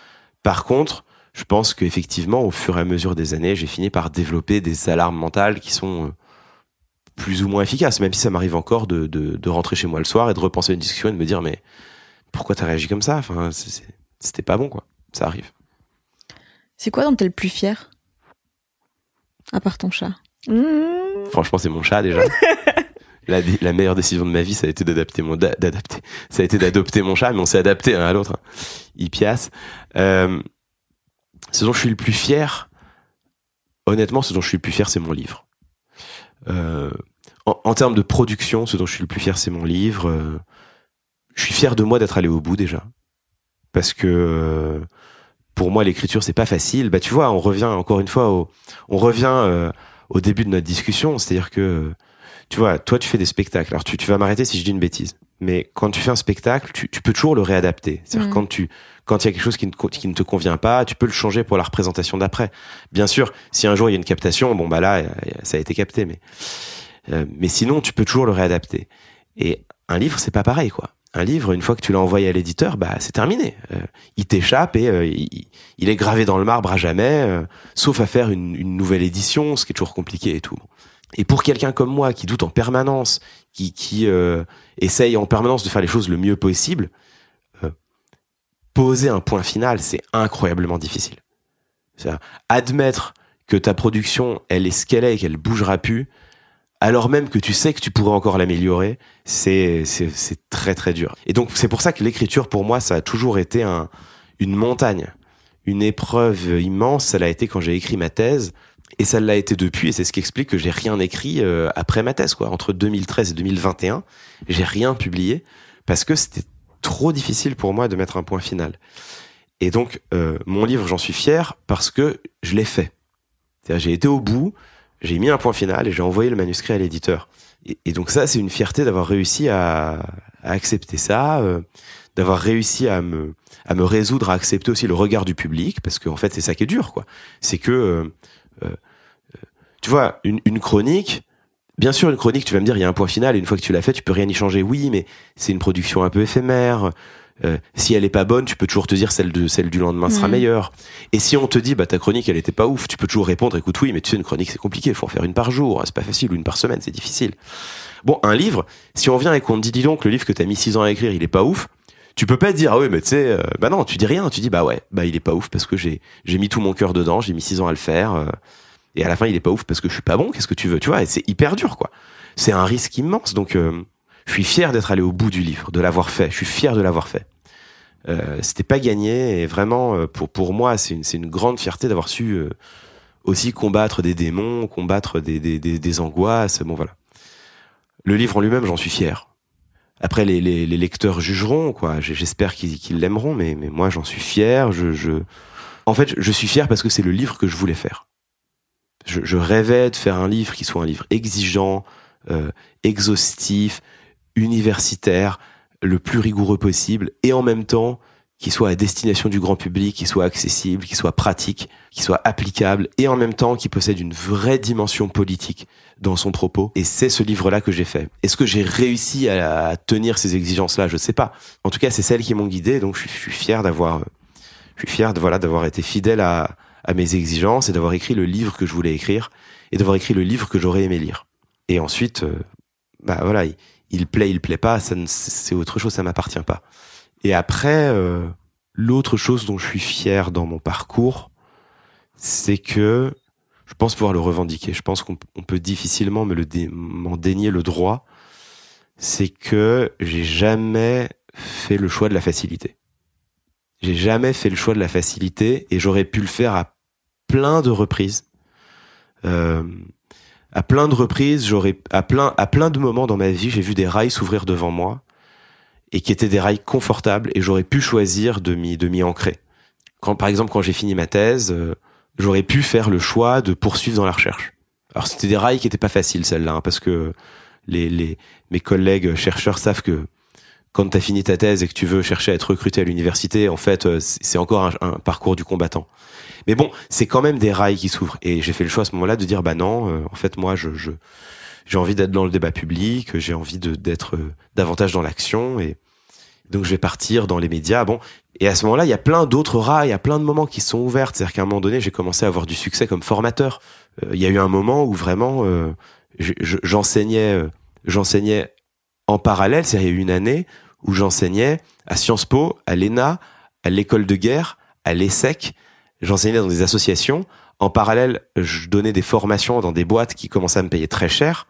Par contre, je pense qu'effectivement, au fur et à mesure des années, j'ai fini par développer des alarmes mentales qui sont euh, plus ou moins efficaces, même si ça m'arrive encore de, de, de, rentrer chez moi le soir et de repenser à une discussion et de me dire, mais pourquoi t'as réagi comme ça? Enfin, c'était pas bon, quoi. Ça arrive. C'est quoi dont t'es le plus fier? À part ton chat mmh. Franchement, c'est mon chat déjà. la, la, meilleure décision de ma vie, ça a été d'adapter mon, d'adapter, ça a été d'adopter mon chat, mais on s'est adapté un à l'autre. Hein. Ipias. Euh, ce dont je suis le plus fier, honnêtement, ce dont je suis le plus fier, c'est mon livre. Euh, en, en, termes de production, ce dont je suis le plus fier, c'est mon livre. Euh, je suis fier de moi d'être allé au bout déjà, parce que euh, pour moi, l'écriture, c'est pas facile. Bah, tu vois, on revient encore une fois au, on revient euh, au début de notre discussion, c'est-à-dire que, tu vois, toi, tu fais des spectacles. Alors, tu, tu vas m'arrêter si je dis une bêtise. Mais quand tu fais un spectacle, tu, tu peux toujours le réadapter. C'est-à-dire mmh. quand tu, quand il y a quelque chose qui ne, te convient pas, tu peux le changer pour la représentation d'après. Bien sûr, si un jour il y a une captation, bon bah là, ça a été capté, mais euh, mais sinon, tu peux toujours le réadapter. Et un livre, c'est pas pareil, quoi un livre, une fois que tu l'as envoyé à l'éditeur, bah c'est terminé. Euh, il t'échappe et euh, il, est gravé dans le marbre à jamais, euh, sauf à faire une, une, nouvelle édition, ce qui est toujours compliqué et tout. Et pour quelqu'un comme moi qui doute en permanence, qui, qui essaye en permanence de faire les choses le mieux possible, poser un point final, c'est incroyablement difficile. Admettre que ta production, elle est ce qu'elle est et qu'elle bougera plus, alors même que tu sais que tu pourrais encore l'améliorer, c'est c'est très très dur. Et donc c'est pour ça que l'écriture pour moi ça a toujours été un une montagne, une épreuve immense. Ça l'a été quand j'ai écrit ma thèse et ça l'a été depuis et c'est ce qui explique que j'ai rien écrit euh, après ma thèse quoi. Entre 2013 et 2021, j'ai rien publié parce que c'était trop difficile pour moi de mettre un point final. Et donc euh, mon livre j'en suis fier parce que je l'ai fait. J'ai été au bout, j'ai mis un point final et j'ai envoyé le manuscrit à l'éditeur. Et, donc ça, c'est une fierté d'avoir réussi à, à, accepter ça, euh, d'avoir réussi à me, à me résoudre à accepter aussi le regard du public, parce qu'en en fait, c'est ça qui est dur, quoi. C'est que, euh, euh, tu vois, une, une chronique, Bien sûr, une chronique, tu vas me dire, il y a un point final, et une fois que tu l'as fait, tu peux rien y changer. Oui, mais c'est une production un peu éphémère. Euh, si elle est pas bonne, tu peux toujours te dire celle de celle du lendemain sera mm. meilleure. Et si on te dit bah ta chronique elle était pas ouf, tu peux toujours répondre écoute oui, mais tu sais une chronique c'est compliqué, il faut en faire une par jour, c'est pas facile ou une par semaine, c'est difficile. Bon, un livre, si on vient et qu'on te dit dis donc le livre que t'as mis six ans à écrire, il est pas ouf, tu peux pas te dire ah oui mais tu sais euh, bah non, tu dis rien, tu dis bah ouais, bah il est pas ouf parce que j'ai j'ai mis tout mon cœur dedans, j'ai mis six ans à le faire euh, et à la fin il est pas ouf parce que je suis pas bon, qu'est-ce que tu veux, tu vois, et c'est hyper dur quoi. C'est un risque immense donc je suis fier d'être allé au bout du livre, de l'avoir fait. Je suis fier de l'avoir fait. Euh, c'était pas gagné et vraiment euh, pour pour moi c'est une c'est une grande fierté d'avoir su euh, aussi combattre des démons, combattre des des des, angoisses. Bon voilà. Le livre en lui-même, j'en suis fier. Après, les, les, lecteurs jugeront, quoi. J'espère qu'ils l'aimeront, mais, mais moi, j'en suis fier. Je, je, en fait, je suis fier parce que c'est le livre que je voulais faire. Je, je, rêvais de faire un livre qui soit un livre exigeant, euh, exhaustif, universitaire, le plus rigoureux possible et en même temps qui soit à destination du grand public, qui soit accessible, qui soit pratique, qui soit applicable et en même temps qui possède une vraie dimension politique dans son propos. Et c'est ce livre-là que j'ai fait. Est-ce que j'ai réussi à, tenir ces exigences-là? Je sais pas. En tout cas, c'est celles qui m'ont guidé, donc je suis, fier d'avoir, je suis fier de voilà d'avoir été fidèle à, à mes exigences et d'avoir écrit le livre que je voulais écrire et d'avoir écrit le livre que j'aurais aimé lire. Et ensuite, euh, bah voilà, il plaît, il plaît pas, ça c'est autre chose, ça m'appartient pas. Et après, euh, l'autre chose dont je suis fier dans mon parcours, c'est que je pense pouvoir le revendiquer. Je pense qu'on peut difficilement me le m'en dénier le droit. C'est que j'ai jamais fait le choix de la facilité. J'ai jamais fait le choix de la facilité et j'aurais pu le faire à plein de reprises. Euh, à plein de reprises, j'aurais à plein à plein de moments dans ma vie, j'ai vu des rails s'ouvrir devant moi et qui étaient des rails confortables et j'aurais pu choisir de m'y de m'y ancrer. Quand par exemple quand j'ai fini ma thèse, euh, j'aurais pu faire le choix de poursuivre dans la recherche. Alors c'était des rails qui étaient pas faciles celles-là hein, parce que les, les mes collègues chercheurs savent que quand tu as fini ta thèse et que tu veux chercher à être recruté à l'université, en fait, euh, c'est encore un, un, parcours du combattant. Mais bon, c'est quand même des rails qui s'ouvrent. Et j'ai fait le choix à ce moment-là de dire, bah non, euh, en fait, moi, je, j'ai envie d'être dans le débat public, j'ai envie de d'être euh, davantage dans l'action, et donc je vais partir dans les médias. Bon, et à ce moment-là, il y a plein d'autres rails, il y a plein de moments qui sont ouverts. C'est-à-dire qu'à un moment donné, j'ai commencé à avoir du succès comme formateur. Euh, il y a eu un moment où vraiment, j'enseignais, j'enseignais en parallèle. C'est-à-dire, il y a eu une année où j'enseignais à Sciences Po, à l'ENA, à l'école de guerre, à l'ESSEC, j'enseignais dans des associations. En parallèle, je donnais des formations dans des boîtes qui commençaient à me payer très cher.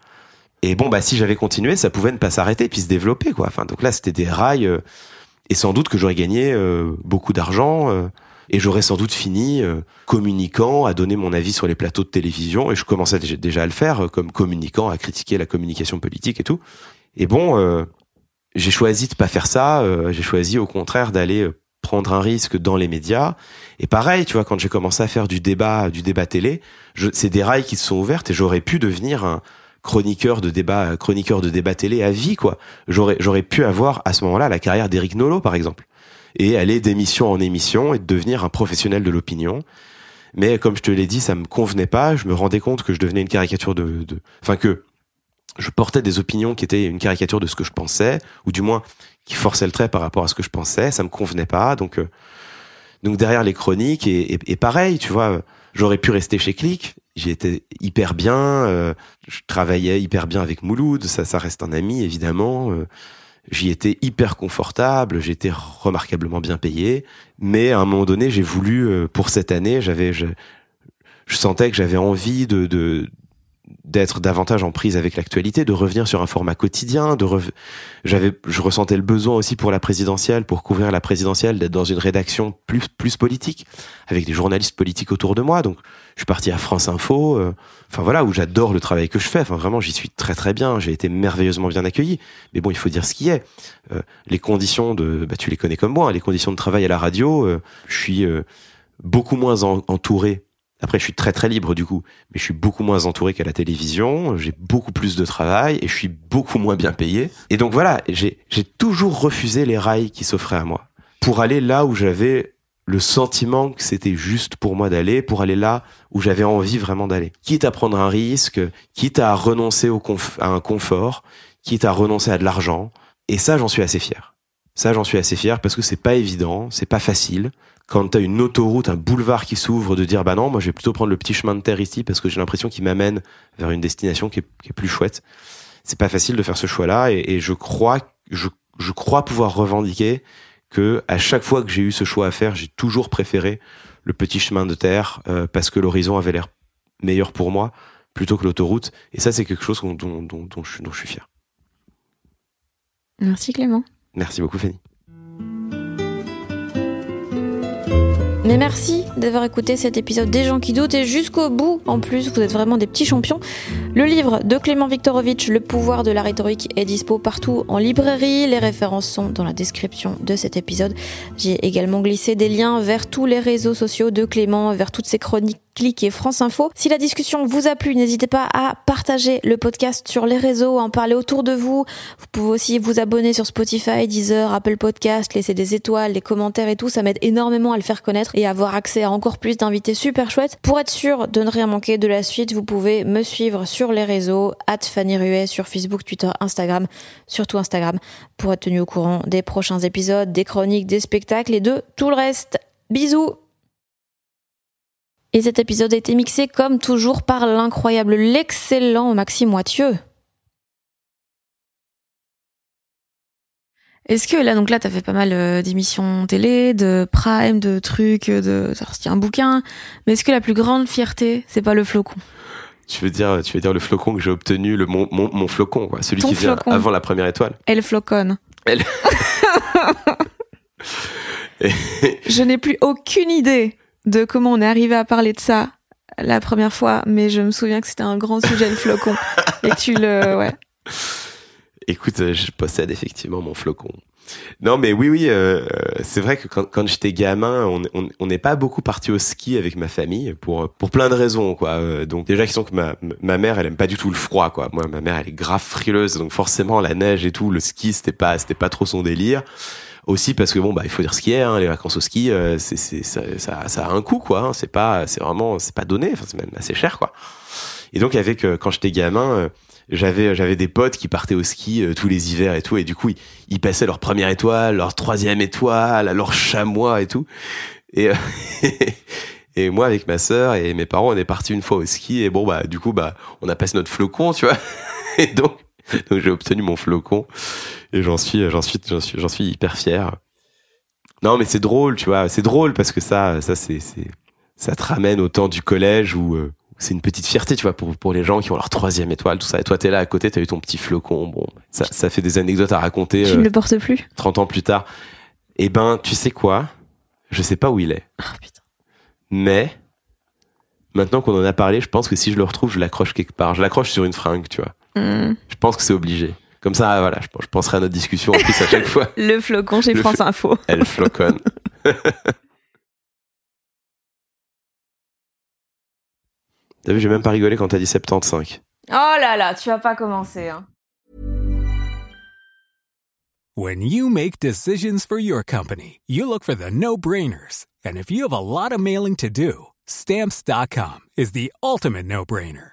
Et bon, bah, si j'avais continué, ça pouvait ne pas s'arrêter puis se développer, quoi. Enfin, donc là, c'était des rails, euh, et sans doute que j'aurais gagné euh, beaucoup d'argent, euh, et j'aurais sans doute fini communiquant, à donner mon avis sur les plateaux de télévision, et je commençais déjà à le faire comme communicant, à critiquer la communication politique et tout. Et bon, j'ai choisi de pas faire ça. j'ai choisi au contraire d'aller prendre un risque dans les médias. Et pareil, tu vois, quand j'ai commencé à faire du débat, du débat télé, c'est des rails qui se sont ouvertes et j'aurais pu devenir un chroniqueur de débat, chroniqueur de débat télé à vie, quoi. J'aurais, j'aurais pu avoir à ce moment-là la carrière d'Éric Nolot, par exemple, et aller d'émission en émission et devenir un professionnel de l'opinion. Mais comme je te l'ai dit, ça me convenait pas. Je me rendais compte que je devenais une caricature de, de, enfin que je portais des opinions qui étaient une caricature de ce que je pensais, ou du moins qui forçaient le trait par rapport à ce que je pensais. Ça me convenait pas. Donc, euh, donc derrière les chroniques et, et, et pareil, tu vois, j'aurais pu rester chez Click J'y étais hyper bien, euh, je travaillais hyper bien avec Mouloud, ça, ça reste un ami évidemment. Euh, j'y étais hyper confortable, j'étais remarquablement bien payé, mais à un moment donné, j'ai voulu euh, pour cette année, j'avais, je, je sentais que j'avais envie de, de d'être davantage en prise avec l'actualité, de revenir sur un format quotidien, de j'avais je ressentais le besoin aussi pour la présidentielle, pour couvrir la présidentielle d'être dans une rédaction plus plus politique avec des journalistes politiques autour de moi. Donc je suis parti à France Info, euh, enfin voilà où j'adore le travail que je fais. Vraiment, j'y suis très très bien, j'ai été merveilleusement bien accueilli. Mais bon, il faut dire ce qui est. Euh, les conditions de bah tu les connais comme moi, hein, les conditions de travail à la radio, euh, je suis beaucoup moins entouré après, je suis très très libre du coup, mais je suis beaucoup moins entouré qu'à la télévision. J'ai beaucoup plus de travail et je suis beaucoup moins bien payé. Et donc voilà, j'ai toujours refusé les rails qui s'offraient à moi pour aller là où j'avais le sentiment que c'était juste pour moi d'aller, pour aller là où j'avais envie vraiment d'aller. Quitte à prendre un risque, quitte à renoncer à un confort, quitte à renoncer à de l'argent. Et ça, j'en suis assez fier. Ça, j'en suis assez fier parce que c'est pas évident, c'est pas facile quand tu as une autoroute, un boulevard qui s'ouvre, de dire bah non, moi je vais plutôt prendre le petit chemin de terre ici parce que j'ai l'impression qu'il m'amène vers une destination qui est, plus chouette. C'est pas facile de faire ce choix-là et, je crois, je, crois pouvoir revendiquer que à chaque fois que j'ai eu ce choix à faire, j'ai toujours préféré le petit chemin de terre euh, parce que l'horizon avait l'air meilleur pour moi plutôt que l'autoroute. Et ça, c'est quelque chose dont je suis fier. Merci Clément. Merci beaucoup Fanny. Mais merci d'avoir écouté cet épisode des gens qui doutent et jusqu'au bout. En plus, vous êtes vraiment des petits champions. Le livre de Clément Viktorovitch, Le pouvoir de la rhétorique, est dispo partout en librairie. Les références sont dans la description de cet épisode. J'ai également glissé des liens vers tous les réseaux sociaux de Clément, vers toutes ses chroniques cliquez France Info. Si la discussion vous a plu, n'hésitez pas à partager le podcast sur les réseaux, à en parler autour de vous. Vous pouvez aussi vous abonner sur Spotify, Deezer, Apple Podcast, laisser des étoiles, des commentaires et tout. Ça m'aide énormément à le faire connaître et avoir accès à encore plus d'invités super chouettes. Pour être sûr de ne rien manquer de la suite, vous pouvez me suivre sur les réseaux, at Fanny Ruet sur Facebook, Twitter, Instagram, surtout Instagram, pour être tenu au courant des prochains épisodes, des chroniques, des spectacles et de tout le reste. Bisous et cet épisode a été mixé comme toujours par l'incroyable, l'excellent Maxime Moitieu. Est-ce que là, donc là, t'as fait pas mal euh, d'émissions télé, de prime, de trucs, de, t'as sorti un bouquin. Mais est-ce que la plus grande fierté, c'est pas le flocon? Tu veux dire, tu veux dire le flocon que j'ai obtenu, le mon, mon, flocon, quoi, celui qui vient avant la première étoile. Elle floconne. Elle. Je n'ai plus aucune idée de comment on est arrivé à parler de ça la première fois, mais je me souviens que c'était un grand sujet le flocon et tu le ouais. Écoute, euh, je possède effectivement mon flocon. Non, mais oui, oui, euh, c'est vrai que quand, quand j'étais gamin, on n'est pas beaucoup parti au ski avec ma famille pour pour plein de raisons, quoi. Euh, donc déjà, qui sont que ma ma mère, elle aime pas du tout le froid, quoi. Moi, ma mère, elle est grave frileuse, donc forcément la neige et tout, le ski, c'était pas c'était pas trop son délire aussi parce que bon bah il faut dire ce qui est hein, les vacances au ski euh, c'est ça, ça, ça, a un coût quoi hein, c'est pas c'est vraiment c'est pas donné enfin c'est même assez cher quoi. Et donc avec euh, quand j'étais gamin euh, j'avais j'avais des potes qui partaient au ski tous les hivers et tout et du coup ils, passaient leur première étoile leur troisième étoile leur chamois et tout. Et et moi avec ma sœur et mes parents on est partis une fois au ski et bon bah du coup bah on a passé notre flocon tu vois. Et donc donc j'ai obtenu mon flocon et j'en suis, j'en suis, j'en suis, j'en suis hyper fier. Non, mais c'est drôle, tu vois, c'est drôle parce que ça, ça c'est, c'est, ça te ramène au temps du collège où, euh, c'est une petite fierté, tu vois, pour, pour les gens qui ont leur troisième étoile, tout ça. Et toi, t'es là à côté, t'as eu ton petit flocon. Bon, ça, ça fait des anecdotes à raconter. Tu euh, ne le portes plus 30 ans plus tard. Eh ben, tu sais quoi? Je sais pas où il est. Ah putain. Mais maintenant qu'on en a parlé, je pense que si je le retrouve, je l'accroche quelque part. Je l'accroche sur une fringue, tu vois. Hmm. Je pense que c'est obligé. Comme ça, voilà, je, je penserai à notre discussion en plus à chaque fois. Le flocon chez Le France flo- Info. Elle floconne. T'as vu, j'ai même pas rigolé quand t'as dit 75. Oh là là, tu vas pas commencer. Hein. When you make decisions for your company, you look for the no-brainers. And if you have a lot of mailing to do, stamps.com is the ultimate no-brainer.